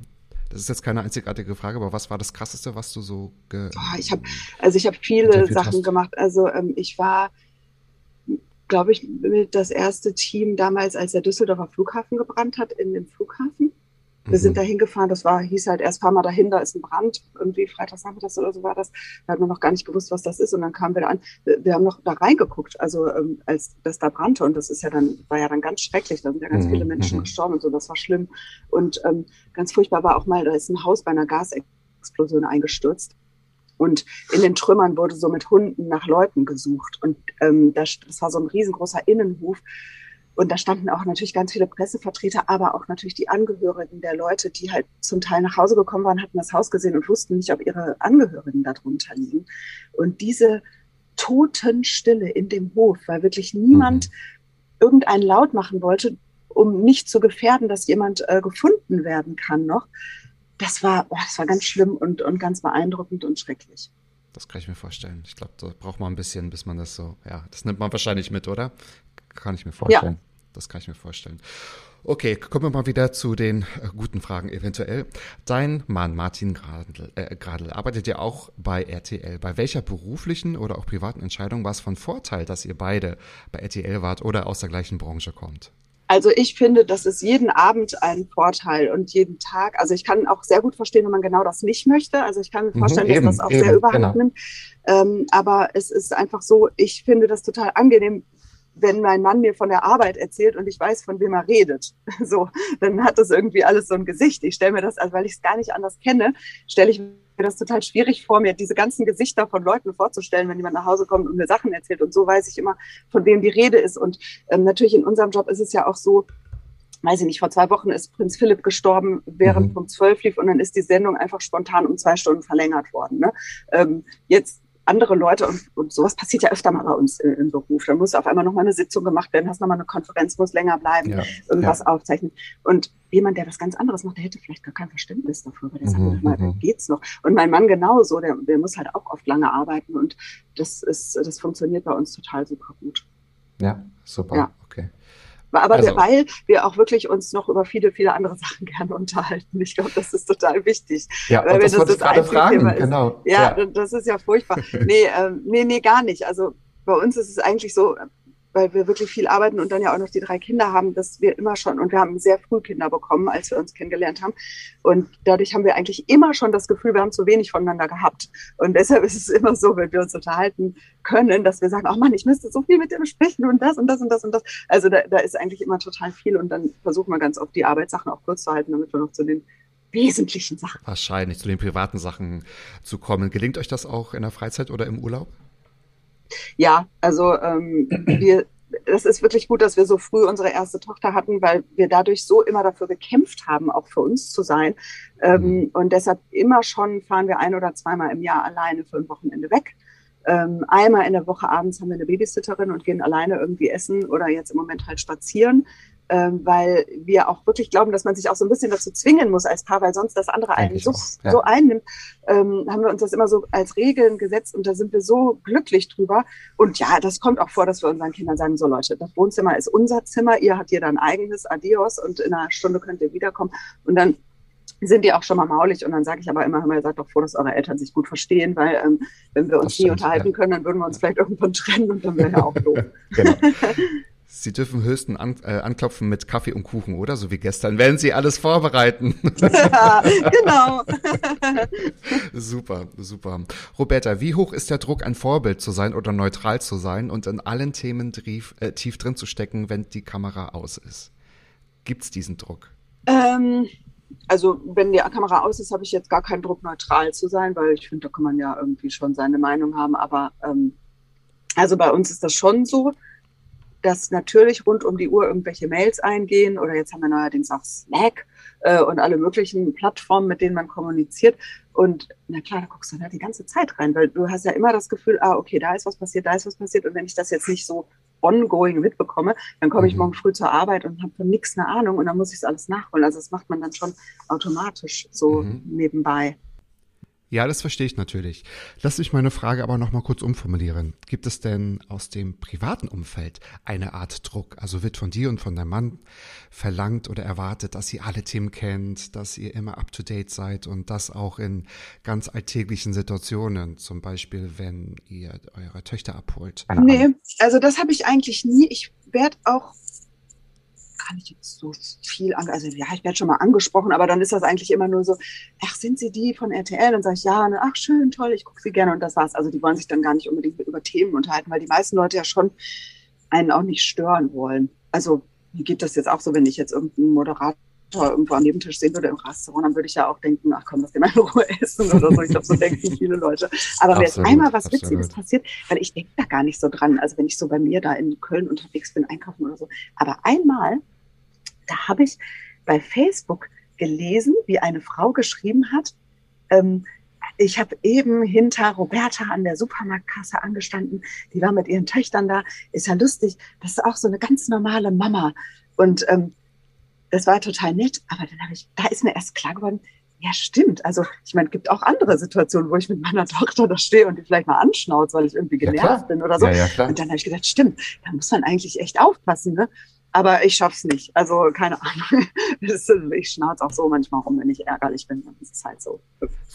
das ist jetzt keine einzigartige Frage, aber was war das Krasseste, was du so ge oh, ich hab, Also ich habe viele Sachen hast. gemacht. Also ähm, ich war, glaube ich, mit das erste Team damals, als der Düsseldorfer Flughafen gebrannt hat, in dem Flughafen. Wir mhm. sind da hingefahren, das war, hieß halt erst, fahr mal dahin, da ist ein Brand, irgendwie Freitagsnachmittags oder so war das. Da hat man noch gar nicht gewusst, was das ist. Und dann kamen wir da an. Wir haben noch da reingeguckt, also ähm, als das da brannte. Und das ist ja dann, war ja dann ganz schrecklich. Da sind ja ganz mhm. viele Menschen mhm. gestorben und so, das war schlimm. Und ähm, ganz furchtbar war auch mal, da ist ein Haus bei einer Gasexplosion eingestürzt. Und in den Trümmern wurde so mit Hunden nach Leuten gesucht. Und ähm, das, das war so ein riesengroßer Innenhof. Und da standen auch natürlich ganz viele Pressevertreter, aber auch natürlich die Angehörigen der Leute, die halt zum Teil nach Hause gekommen waren, hatten das Haus gesehen und wussten nicht, ob ihre Angehörigen darunter liegen. Und diese Totenstille in dem Hof, weil wirklich niemand mhm. irgendeinen Laut machen wollte, um nicht zu gefährden, dass jemand äh, gefunden werden kann noch. Das war, boah, das war ganz schlimm und, und ganz beeindruckend und schrecklich. Das kann ich mir vorstellen. Ich glaube, da braucht man ein bisschen, bis man das so, ja, das nimmt man wahrscheinlich mit, oder? Kann ich mir vorstellen. Ja. Das kann ich mir vorstellen. Okay, kommen wir mal wieder zu den äh, guten Fragen eventuell. Dein Mann Martin Gradl, äh, Gradl arbeitet ja auch bei RTL. Bei welcher beruflichen oder auch privaten Entscheidung war es von Vorteil, dass ihr beide bei RTL wart oder aus der gleichen Branche kommt? Also ich finde, das ist jeden Abend ein Vorteil und jeden Tag. Also ich kann auch sehr gut verstehen, wenn man genau das nicht möchte. Also ich kann mir mhm, vorstellen, mhm, eben, dass das auch eben, sehr überhand genau. nimmt. Ähm, aber es ist einfach so, ich finde das total angenehm, wenn mein Mann mir von der Arbeit erzählt und ich weiß, von wem er redet, so, dann hat das irgendwie alles so ein Gesicht. Ich stelle mir das, also weil ich es gar nicht anders kenne, stelle ich mir das total schwierig vor, mir diese ganzen Gesichter von Leuten vorzustellen, wenn jemand nach Hause kommt und mir Sachen erzählt. Und so weiß ich immer, von wem die Rede ist. Und ähm, natürlich in unserem Job ist es ja auch so, weiß ich nicht, vor zwei Wochen ist Prinz Philipp gestorben, während mhm. Punkt 12 lief und dann ist die Sendung einfach spontan um zwei Stunden verlängert worden. Ne? Ähm, jetzt andere Leute und, und sowas passiert ja öfter mal bei uns im, im Beruf. Dann muss auf einmal nochmal eine Sitzung gemacht werden, hast nochmal eine Konferenz, muss länger bleiben, ja, irgendwas ja. aufzeichnen. Und jemand, der was ganz anderes macht, der hätte vielleicht gar kein Verständnis dafür, weil der sagt, mhm, mal, mhm. geht's noch. Und mein Mann genauso, der, der muss halt auch oft lange arbeiten und das ist, das funktioniert bei uns total super gut. Ja, super. Ja. Okay. Aber also. wir, weil wir auch wirklich uns noch über viele, viele andere Sachen gerne unterhalten. Ich glaube, das ist total wichtig. Ja, weil das, das, das gerade fragen, Thema genau. Ja, ja, das ist ja furchtbar. nee, äh, nee, nee, gar nicht. Also bei uns ist es eigentlich so, weil wir wirklich viel arbeiten und dann ja auch noch die drei Kinder haben, dass wir immer schon, und wir haben sehr früh Kinder bekommen, als wir uns kennengelernt haben. Und dadurch haben wir eigentlich immer schon das Gefühl, wir haben zu wenig voneinander gehabt. Und deshalb ist es immer so, wenn wir uns unterhalten können, dass wir sagen, oh Mann, ich müsste so viel mit dem sprechen und das und das und das und das. Also da, da ist eigentlich immer total viel und dann versuchen wir ganz oft die Arbeitssachen auch kurz zu halten, damit wir noch zu den wesentlichen Sachen. Wahrscheinlich zu den privaten Sachen zu kommen. Gelingt euch das auch in der Freizeit oder im Urlaub? Ja, also ähm, wir, das ist wirklich gut, dass wir so früh unsere erste Tochter hatten, weil wir dadurch so immer dafür gekämpft haben, auch für uns zu sein. Ähm, mhm. und deshalb immer schon fahren wir ein oder zweimal im Jahr alleine für ein Wochenende weg. Ähm, einmal in der Woche abends haben wir eine Babysitterin und gehen alleine irgendwie essen oder jetzt im Moment halt spazieren ähm, weil wir auch wirklich glauben, dass man sich auch so ein bisschen dazu zwingen muss als Paar, weil sonst das andere einen so, ja. so einnimmt, ähm, haben wir uns das immer so als Regeln gesetzt und da sind wir so glücklich drüber. Und ja, das kommt auch vor, dass wir unseren Kindern sagen, so Leute, das Wohnzimmer ist unser Zimmer, ihr habt hier dann eigenes Adios und in einer Stunde könnt ihr wiederkommen. Und dann sind die auch schon mal maulig und dann sage ich aber immer, mal, seid doch froh, dass eure Eltern sich gut verstehen, weil ähm, wenn wir uns stimmt, nie unterhalten ja. können, dann würden wir uns vielleicht irgendwann trennen und dann wäre ja auch doof. genau. Sie dürfen höchstens an, äh, anklopfen mit Kaffee und Kuchen, oder? So wie gestern. Werden Sie alles vorbereiten? Ja, genau. super, super. Roberta, wie hoch ist der Druck, ein Vorbild zu sein oder neutral zu sein und in allen Themen tief, äh, tief drin zu stecken, wenn die Kamera aus ist? Gibt es diesen Druck? Ähm, also wenn die Kamera aus ist, habe ich jetzt gar keinen Druck, neutral zu sein, weil ich finde, da kann man ja irgendwie schon seine Meinung haben. Aber ähm, also bei uns ist das schon so dass natürlich rund um die Uhr irgendwelche Mails eingehen oder jetzt haben wir neuerdings auch Slack äh, und alle möglichen Plattformen, mit denen man kommuniziert. Und na klar, da guckst du da die ganze Zeit rein, weil du hast ja immer das Gefühl, ah, okay, da ist was passiert, da ist was passiert. Und wenn ich das jetzt nicht so ongoing mitbekomme, dann komme ich mhm. morgen früh zur Arbeit und habe von nichts eine Ahnung und dann muss ich es alles nachholen. Also das macht man dann schon automatisch so mhm. nebenbei. Ja, das verstehe ich natürlich. Lass mich meine Frage aber noch mal kurz umformulieren. Gibt es denn aus dem privaten Umfeld eine Art Druck? Also wird von dir und von deinem Mann verlangt oder erwartet, dass ihr alle Themen kennt, dass ihr immer up to date seid und das auch in ganz alltäglichen Situationen, zum Beispiel wenn ihr eure Töchter abholt? Nee, also das habe ich eigentlich nie. Ich werde auch gar nicht jetzt so viel an. Also ja, ich werde schon mal angesprochen, aber dann ist das eigentlich immer nur so, ach, sind Sie die von RTL? Dann sage ich, ja, ne, ach schön, toll, ich gucke Sie gerne und das war's. Also die wollen sich dann gar nicht unbedingt über Themen unterhalten, weil die meisten Leute ja schon einen auch nicht stören wollen. Also wie geht das jetzt auch so, wenn ich jetzt irgendeinen Moderator irgendwo am Nebentisch sehen würde im Restaurant, dann würde ich ja auch denken, ach komm, lass dir mal in Ruhe essen oder so. Ich glaube, so denken viele Leute. Aber wenn jetzt einmal was absolut. Witziges passiert, weil ich denke da gar nicht so dran. Also wenn ich so bei mir da in Köln unterwegs bin, einkaufen oder so. Aber einmal da habe ich bei Facebook gelesen, wie eine Frau geschrieben hat, ähm, ich habe eben hinter Roberta an der Supermarktkasse angestanden. Die war mit ihren Töchtern da. Ist ja lustig. Das ist auch so eine ganz normale Mama. Und ähm, das war total nett. Aber dann habe ich, da ist mir erst klar geworden, ja, stimmt. Also, ich meine, es gibt auch andere Situationen, wo ich mit meiner Tochter da stehe und die vielleicht mal anschnauze, weil ich irgendwie genervt ja, bin oder so. Ja, ja, und dann habe ich gedacht, stimmt, da muss man eigentlich echt aufpassen. Ne? Aber ich schaff's nicht. Also keine Ahnung. Ich schnauze auch so manchmal rum, wenn ich ärgerlich bin. Das ist halt so.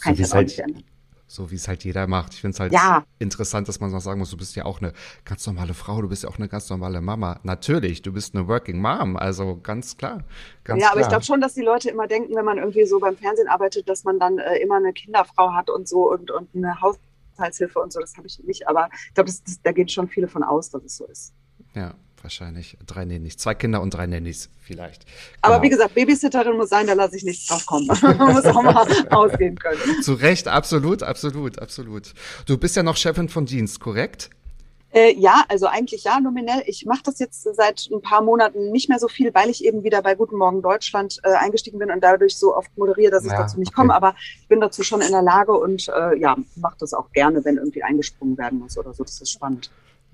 Kann so ich halt, auch nicht ändern so wie es halt jeder macht. Ich finde es halt ja. interessant, dass man noch sagen muss, du bist ja auch eine ganz normale Frau, du bist ja auch eine ganz normale Mama. Natürlich, du bist eine Working Mom, also ganz klar. Ganz ja, aber klar. ich glaube schon, dass die Leute immer denken, wenn man irgendwie so beim Fernsehen arbeitet, dass man dann äh, immer eine Kinderfrau hat und so und, und eine Haushaltshilfe und so. Das habe ich nicht, aber ich glaube, da gehen schon viele von aus, dass es so ist. Ja, wahrscheinlich drei Nannies. Zwei Kinder und drei Nannies vielleicht. Genau. Aber wie gesagt, Babysitterin muss sein, da lasse ich nichts drauf kommen. Man muss auch mal ausgehen können. Zu Recht, absolut, absolut, absolut. Du bist ja noch Chefin von Dienst, korrekt? Äh, ja, also eigentlich ja, nominell. Ich mache das jetzt seit ein paar Monaten nicht mehr so viel, weil ich eben wieder bei Guten Morgen Deutschland äh, eingestiegen bin und dadurch so oft moderiere, dass ich ja, dazu nicht okay. komme. Aber ich bin dazu schon in der Lage und äh, ja, mache das auch gerne, wenn irgendwie eingesprungen werden muss oder so. Das ist spannend.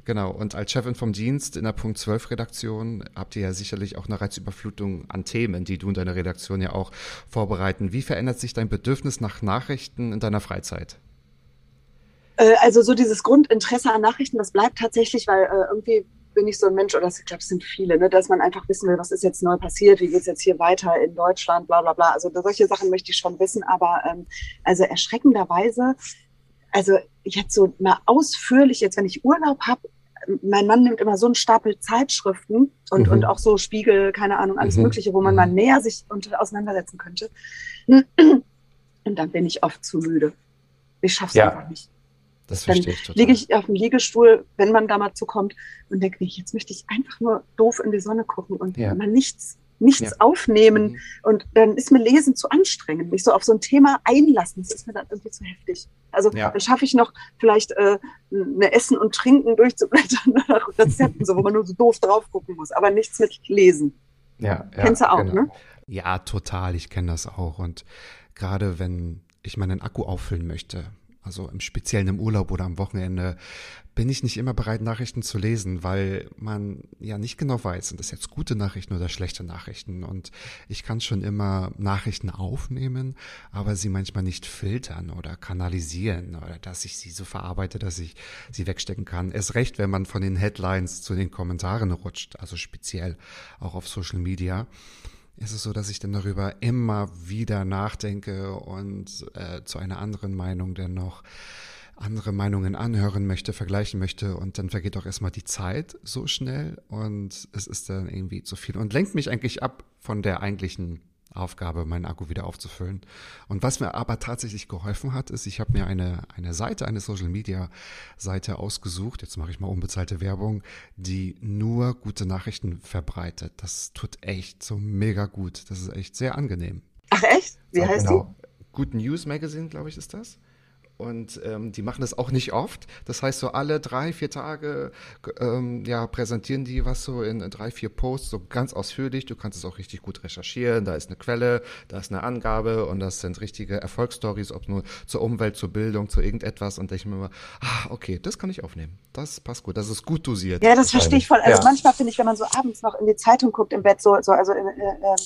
Genau, und als Chefin vom Dienst in der Punkt 12 Redaktion habt ihr ja sicherlich auch eine Reizüberflutung an Themen, die du und deine Redaktion ja auch vorbereiten. Wie verändert sich dein Bedürfnis nach Nachrichten in deiner Freizeit? Äh, also so dieses Grundinteresse an Nachrichten, das bleibt tatsächlich, weil äh, irgendwie bin ich so ein Mensch, oder ich glaube, es sind viele, ne, dass man einfach wissen will, was ist jetzt neu passiert, wie geht es jetzt hier weiter in Deutschland, bla bla bla. Also solche Sachen möchte ich schon wissen, aber ähm, also erschreckenderweise, also jetzt so mal ausführlich, jetzt wenn ich Urlaub habe, mein Mann nimmt immer so einen Stapel Zeitschriften und, mhm. und auch so Spiegel, keine Ahnung, alles mhm. Mögliche, wo man mal mhm. näher sich auseinandersetzen könnte. Und dann bin ich oft zu müde. Ich schaff's ja. einfach nicht. Das verstehe ich total. liege ich auf dem Liegestuhl, wenn man da mal zukommt und denke, nee, jetzt möchte ich einfach nur doof in die Sonne gucken und ja. mal nichts nichts ja. aufnehmen. Mhm. Und dann ist mir Lesen zu anstrengend. Mich so auf so ein Thema einlassen, das ist mir dann irgendwie zu heftig. Also ja. dann schaffe ich noch vielleicht äh, eine Essen und Trinken durchzublättern nach Rezepten, so, wo man nur so doof drauf gucken muss, aber nichts mit Lesen. Ja, ja Kennst du auch, genau. ne? Ja, total. Ich kenne das auch. Und gerade wenn ich meinen Akku auffüllen möchte, also im Speziellen im Urlaub oder am Wochenende, bin ich nicht immer bereit, Nachrichten zu lesen, weil man ja nicht genau weiß, sind das jetzt gute Nachrichten oder schlechte Nachrichten. Und ich kann schon immer Nachrichten aufnehmen, aber sie manchmal nicht filtern oder kanalisieren oder dass ich sie so verarbeite, dass ich sie wegstecken kann. Es recht, wenn man von den Headlines zu den Kommentaren rutscht, also speziell auch auf Social Media ist es so, dass ich dann darüber immer wieder nachdenke und äh, zu einer anderen Meinung dennoch andere Meinungen anhören möchte, vergleichen möchte und dann vergeht auch erstmal die Zeit so schnell und es ist dann irgendwie zu viel und lenkt mich eigentlich ab von der eigentlichen Aufgabe, meinen Akku wieder aufzufüllen. Und was mir aber tatsächlich geholfen hat, ist, ich habe mir eine, eine Seite, eine Social Media Seite ausgesucht, jetzt mache ich mal unbezahlte Werbung, die nur gute Nachrichten verbreitet. Das tut echt so mega gut. Das ist echt sehr angenehm. Ach echt? Wie ja, heißt genau. die? Good News Magazine, glaube ich, ist das. Und ähm, die machen das auch nicht oft. Das heißt, so alle drei, vier Tage ähm, ja, präsentieren die was so in, drei, vier Posts, so ganz ausführlich. Du kannst es auch richtig gut recherchieren. Da ist eine Quelle, da ist eine Angabe und das sind richtige Erfolgsstories, ob nur zur Umwelt, zur Bildung, zu irgendetwas. Und da ich mir immer, ah, okay, das kann ich aufnehmen. Das passt gut. Das ist gut dosiert. Ja, das verstehe ich voll. Also ja. manchmal finde ich, wenn man so abends noch in die Zeitung guckt im Bett, so, so also in, äh, äh,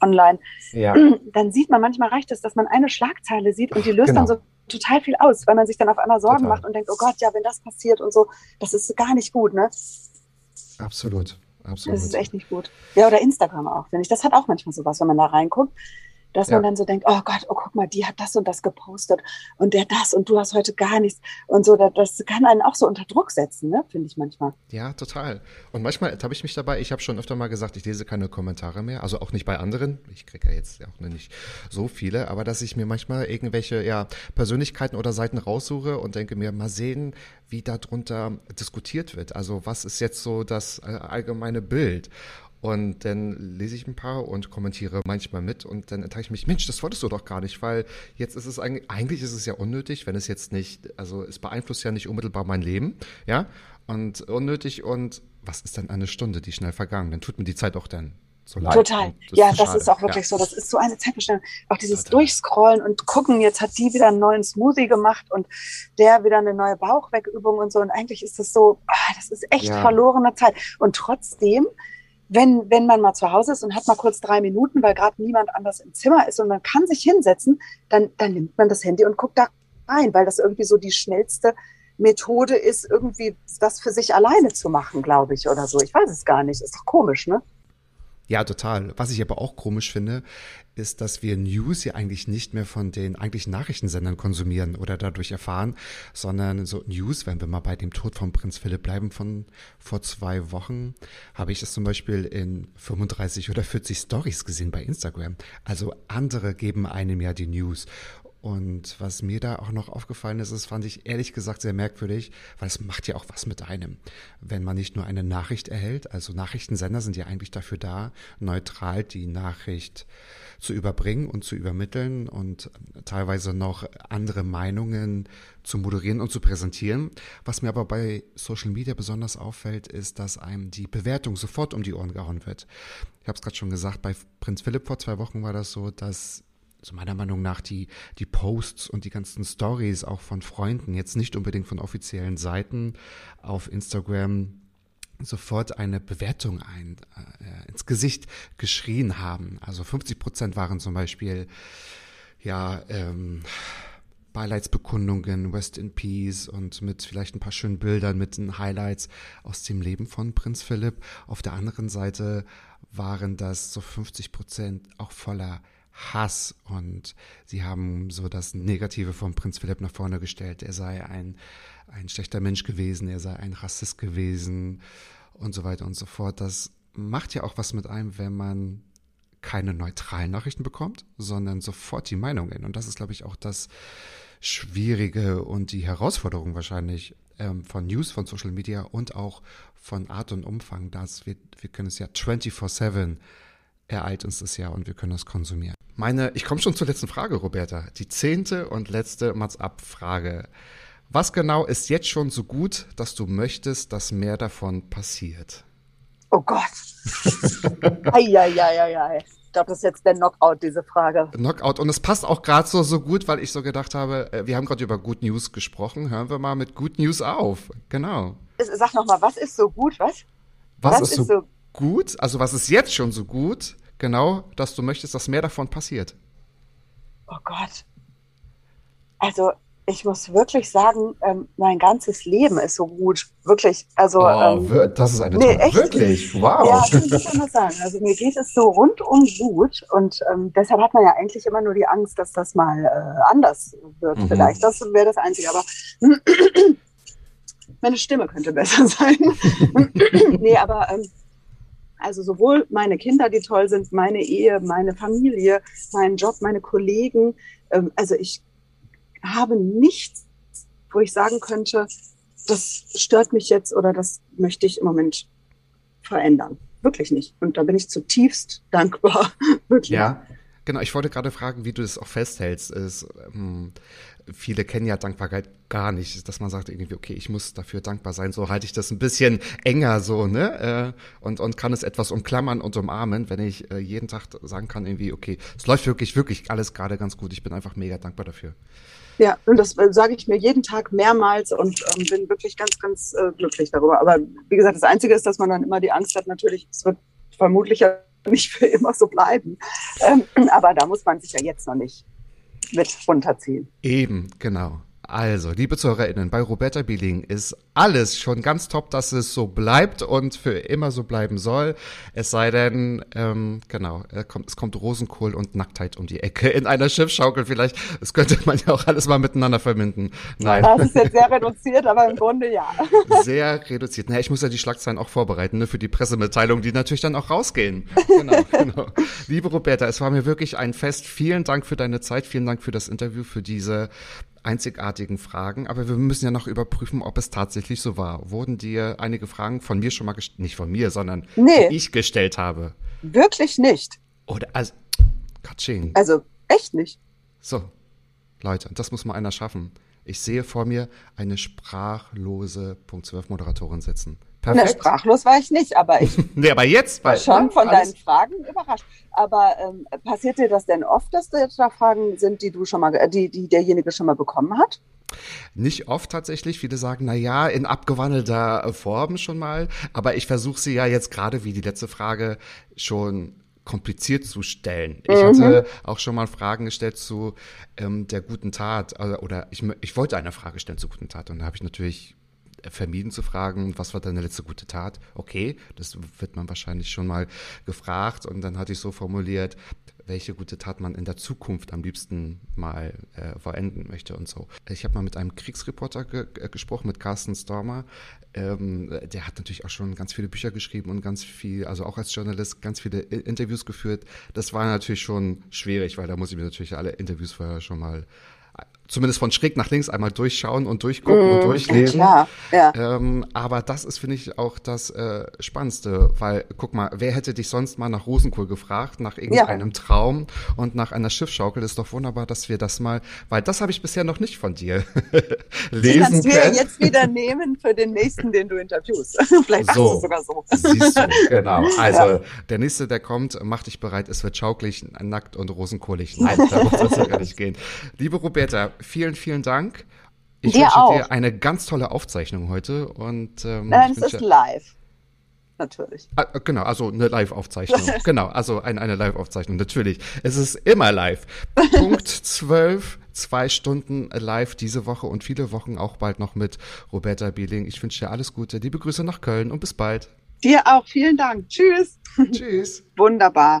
online, ja. dann sieht man, manchmal reicht es, dass man eine Schlagzeile sieht und die löst genau. dann so total viel aus, weil man sich dann auf einmal Sorgen total. macht und denkt, oh Gott, ja, wenn das passiert und so, das ist gar nicht gut, ne? Absolut, absolut. Das ist echt nicht gut. Ja, oder Instagram auch, finde ich. Das hat auch manchmal sowas, wenn man da reinguckt dass ja. man dann so denkt, oh Gott, oh guck mal, die hat das und das gepostet und der das und du hast heute gar nichts und so, das kann einen auch so unter Druck setzen, ne, finde ich manchmal. Ja, total. Und manchmal habe ich mich dabei, ich habe schon öfter mal gesagt, ich lese keine Kommentare mehr, also auch nicht bei anderen, ich kriege ja jetzt auch nicht so viele, aber dass ich mir manchmal irgendwelche ja, Persönlichkeiten oder Seiten raussuche und denke mir, mal sehen, wie darunter diskutiert wird. Also was ist jetzt so das äh, allgemeine Bild? Und dann lese ich ein paar und kommentiere manchmal mit und dann entdecke ich mich, Mensch, das wolltest du doch gar nicht, weil jetzt ist es eigentlich, eigentlich ist es ja unnötig, wenn es jetzt nicht, also es beeinflusst ja nicht unmittelbar mein Leben, ja, und unnötig und was ist dann eine Stunde, die schnell vergangen? Dann tut mir die Zeit auch dann so leid. Total. Das ja, ist das ist auch wirklich ja. so. Das ist so eine Zeitbestellung. Auch dieses Total. Durchscrollen und gucken, jetzt hat die wieder einen neuen Smoothie gemacht und der wieder eine neue Bauchwegübung und so. Und eigentlich ist das so, ah, das ist echt ja. verlorene Zeit. Und trotzdem wenn, wenn man mal zu Hause ist und hat mal kurz drei Minuten, weil gerade niemand anders im Zimmer ist und man kann sich hinsetzen, dann, dann nimmt man das Handy und guckt da rein, weil das irgendwie so die schnellste Methode ist, irgendwie das für sich alleine zu machen, glaube ich, oder so. Ich weiß es gar nicht. Ist doch komisch, ne? Ja, total. Was ich aber auch komisch finde, ist, dass wir News ja eigentlich nicht mehr von den eigentlichen Nachrichtensendern konsumieren oder dadurch erfahren, sondern so News, wenn wir mal bei dem Tod von Prinz Philipp bleiben von vor zwei Wochen, habe ich das zum Beispiel in 35 oder 40 Stories gesehen bei Instagram. Also andere geben einem ja die News. Und was mir da auch noch aufgefallen ist, das fand ich ehrlich gesagt sehr merkwürdig, weil es macht ja auch was mit einem. Wenn man nicht nur eine Nachricht erhält, also Nachrichtensender sind ja eigentlich dafür da, neutral die Nachricht zu überbringen und zu übermitteln und teilweise noch andere Meinungen zu moderieren und zu präsentieren. Was mir aber bei Social Media besonders auffällt, ist, dass einem die Bewertung sofort um die Ohren gehauen wird. Ich habe es gerade schon gesagt, bei Prinz Philipp vor zwei Wochen war das so, dass so meiner Meinung nach die, die Posts und die ganzen Stories auch von Freunden, jetzt nicht unbedingt von offiziellen Seiten auf Instagram, sofort eine Bewertung ein, äh, ins Gesicht geschrien haben. Also 50 Prozent waren zum Beispiel, ja, ähm, Beileidsbekundungen, West in Peace und mit vielleicht ein paar schönen Bildern mit den Highlights aus dem Leben von Prinz Philipp. Auf der anderen Seite waren das so 50 Prozent auch voller Hass und sie haben so das Negative von Prinz Philipp nach vorne gestellt. Er sei ein, ein schlechter Mensch gewesen, er sei ein Rassist gewesen und so weiter und so fort. Das macht ja auch was mit einem, wenn man keine neutralen Nachrichten bekommt, sondern sofort die Meinungen. Und das ist, glaube ich, auch das Schwierige und die Herausforderung wahrscheinlich ähm, von News, von Social Media und auch von Art und Umfang, dass wir, wir können es ja 24-7 ereilt uns das ja und wir können das konsumieren. Meine, ich komme schon zur letzten Frage, Roberta. Die zehnte und letzte Mats-Ab-Frage. Was genau ist jetzt schon so gut, dass du möchtest, dass mehr davon passiert? Oh Gott. Eieieiei. Ich glaube, das ist jetzt der Knockout, diese Frage. Knockout. Und es passt auch gerade so, so gut, weil ich so gedacht habe, äh, wir haben gerade über Good News gesprochen. Hören wir mal mit Good News auf. Genau. Sag nochmal, was ist so gut, was? Was, was ist, ist, so gut? Also was ist jetzt schon so gut, genau, dass du möchtest, dass mehr davon passiert? Oh Gott. Also ich muss wirklich sagen, ähm, mein ganzes Leben ist so gut. Wirklich. Also, oh, ähm, das ist eine nee, echt, Wirklich? Wow. Ja, das muss ich mal sagen. Also mir geht es so rundum gut und ähm, deshalb hat man ja eigentlich immer nur die Angst, dass das mal äh, anders wird. Mhm. Vielleicht. Das wäre das Einzige. Aber meine Stimme könnte besser sein. nee, aber ähm, also sowohl meine Kinder, die toll sind, meine Ehe, meine Familie, mein Job, meine Kollegen. Ähm, also ich habe nichts, wo ich sagen könnte, das stört mich jetzt oder das möchte ich im Moment verändern. Wirklich nicht. Und da bin ich zutiefst dankbar. Wirklich. Ja. Genau, ich wollte gerade fragen, wie du das auch festhältst. Ist, ähm, viele kennen ja Dankbarkeit gar nicht, dass man sagt irgendwie, okay, ich muss dafür dankbar sein. So halte ich das ein bisschen enger so, ne? Äh, und, und kann es etwas umklammern und umarmen, wenn ich äh, jeden Tag sagen kann, irgendwie, okay, es läuft wirklich, wirklich alles gerade ganz gut. Ich bin einfach mega dankbar dafür. Ja, und das äh, sage ich mir jeden Tag mehrmals und ähm, bin wirklich ganz, ganz äh, glücklich darüber. Aber wie gesagt, das Einzige ist, dass man dann immer die Angst hat, natürlich, es wird vermutlich ja nicht für immer so bleiben. Ähm, aber da muss man sich ja jetzt noch nicht mit runterziehen. Eben, genau. Also, liebe ZuhörerInnen, bei Roberta Bieling ist alles schon ganz top, dass es so bleibt und für immer so bleiben soll. Es sei denn, ähm, genau, es kommt Rosenkohl und Nacktheit um die Ecke in einer Schiffschaukel vielleicht. Das könnte man ja auch alles mal miteinander verbinden. Nein. Das ist jetzt sehr reduziert, aber im Grunde ja. Sehr reduziert. Naja, ich muss ja die Schlagzeilen auch vorbereiten, ne, für die Pressemitteilungen, die natürlich dann auch rausgehen. Genau, genau. Liebe Roberta, es war mir wirklich ein Fest. Vielen Dank für deine Zeit, vielen Dank für das Interview, für diese einzigartigen Fragen, aber wir müssen ja noch überprüfen, ob es tatsächlich so war. Wurden dir einige Fragen von mir schon mal gestellt, nicht von mir, sondern nee, die ich gestellt habe? Wirklich nicht. Oder also, Katsching. Also echt nicht. So, Leute, das muss mal einer schaffen. Ich sehe vor mir eine sprachlose Punkt 12 Moderatorin sitzen. Perfekt. Na, sprachlos war ich nicht, aber ich nee, aber jetzt war schon von deinen Fragen überrascht. Aber ähm, passiert dir das denn oft, dass da jetzt da Fragen sind, die du schon mal, die, die derjenige schon mal bekommen hat? Nicht oft tatsächlich. Viele sagen, na ja, in abgewandelter Form schon mal. Aber ich versuche sie ja jetzt gerade wie die letzte Frage schon kompliziert zu stellen. Ich mhm. hatte auch schon mal Fragen gestellt zu ähm, der guten Tat oder, oder ich, ich wollte eine Frage stellen zur guten Tat und da habe ich natürlich vermieden zu fragen, was war deine letzte gute Tat? Okay, das wird man wahrscheinlich schon mal gefragt. Und dann hatte ich so formuliert, welche gute Tat man in der Zukunft am liebsten mal äh, vollenden möchte und so. Ich habe mal mit einem Kriegsreporter ge äh, gesprochen, mit Carsten Stormer. Ähm, der hat natürlich auch schon ganz viele Bücher geschrieben und ganz viel, also auch als Journalist, ganz viele Interviews geführt. Das war natürlich schon schwierig, weil da muss ich mir natürlich alle Interviews vorher schon mal zumindest von schräg nach links einmal durchschauen und durchgucken mm, und durchlesen. Ja, ja. Ähm, aber das ist, finde ich, auch das äh, Spannendste, weil, guck mal, wer hätte dich sonst mal nach Rosenkohl gefragt, nach irgendeinem ja. Traum und nach einer Schiffschaukel? Ist doch wunderbar, dass wir das mal, weil das habe ich bisher noch nicht von dir lesen können. kannst ja jetzt wieder nehmen für den nächsten, den du interviewst. Vielleicht so, machst du sogar so. Siehst du, genau. Also, ja. der nächste, der kommt, mach dich bereit, es wird schaukelig, nackt und rosenkohlig. Nein, da muss es ja gar nicht gehen. Liebe Roberta, vielen, vielen Dank. Ich dir wünsche auch. dir eine ganz tolle Aufzeichnung heute. Und, ähm, Nein, es ist live. Natürlich. Ah, genau, also eine Live-Aufzeichnung. genau, also ein, eine Live-Aufzeichnung, natürlich. Es ist immer live. Punkt 12, zwei Stunden live diese Woche und viele Wochen auch bald noch mit Roberta Bieling. Ich wünsche dir alles Gute. Liebe Grüße nach Köln und bis bald. Dir auch, vielen Dank. Tschüss. Tschüss. Wunderbar.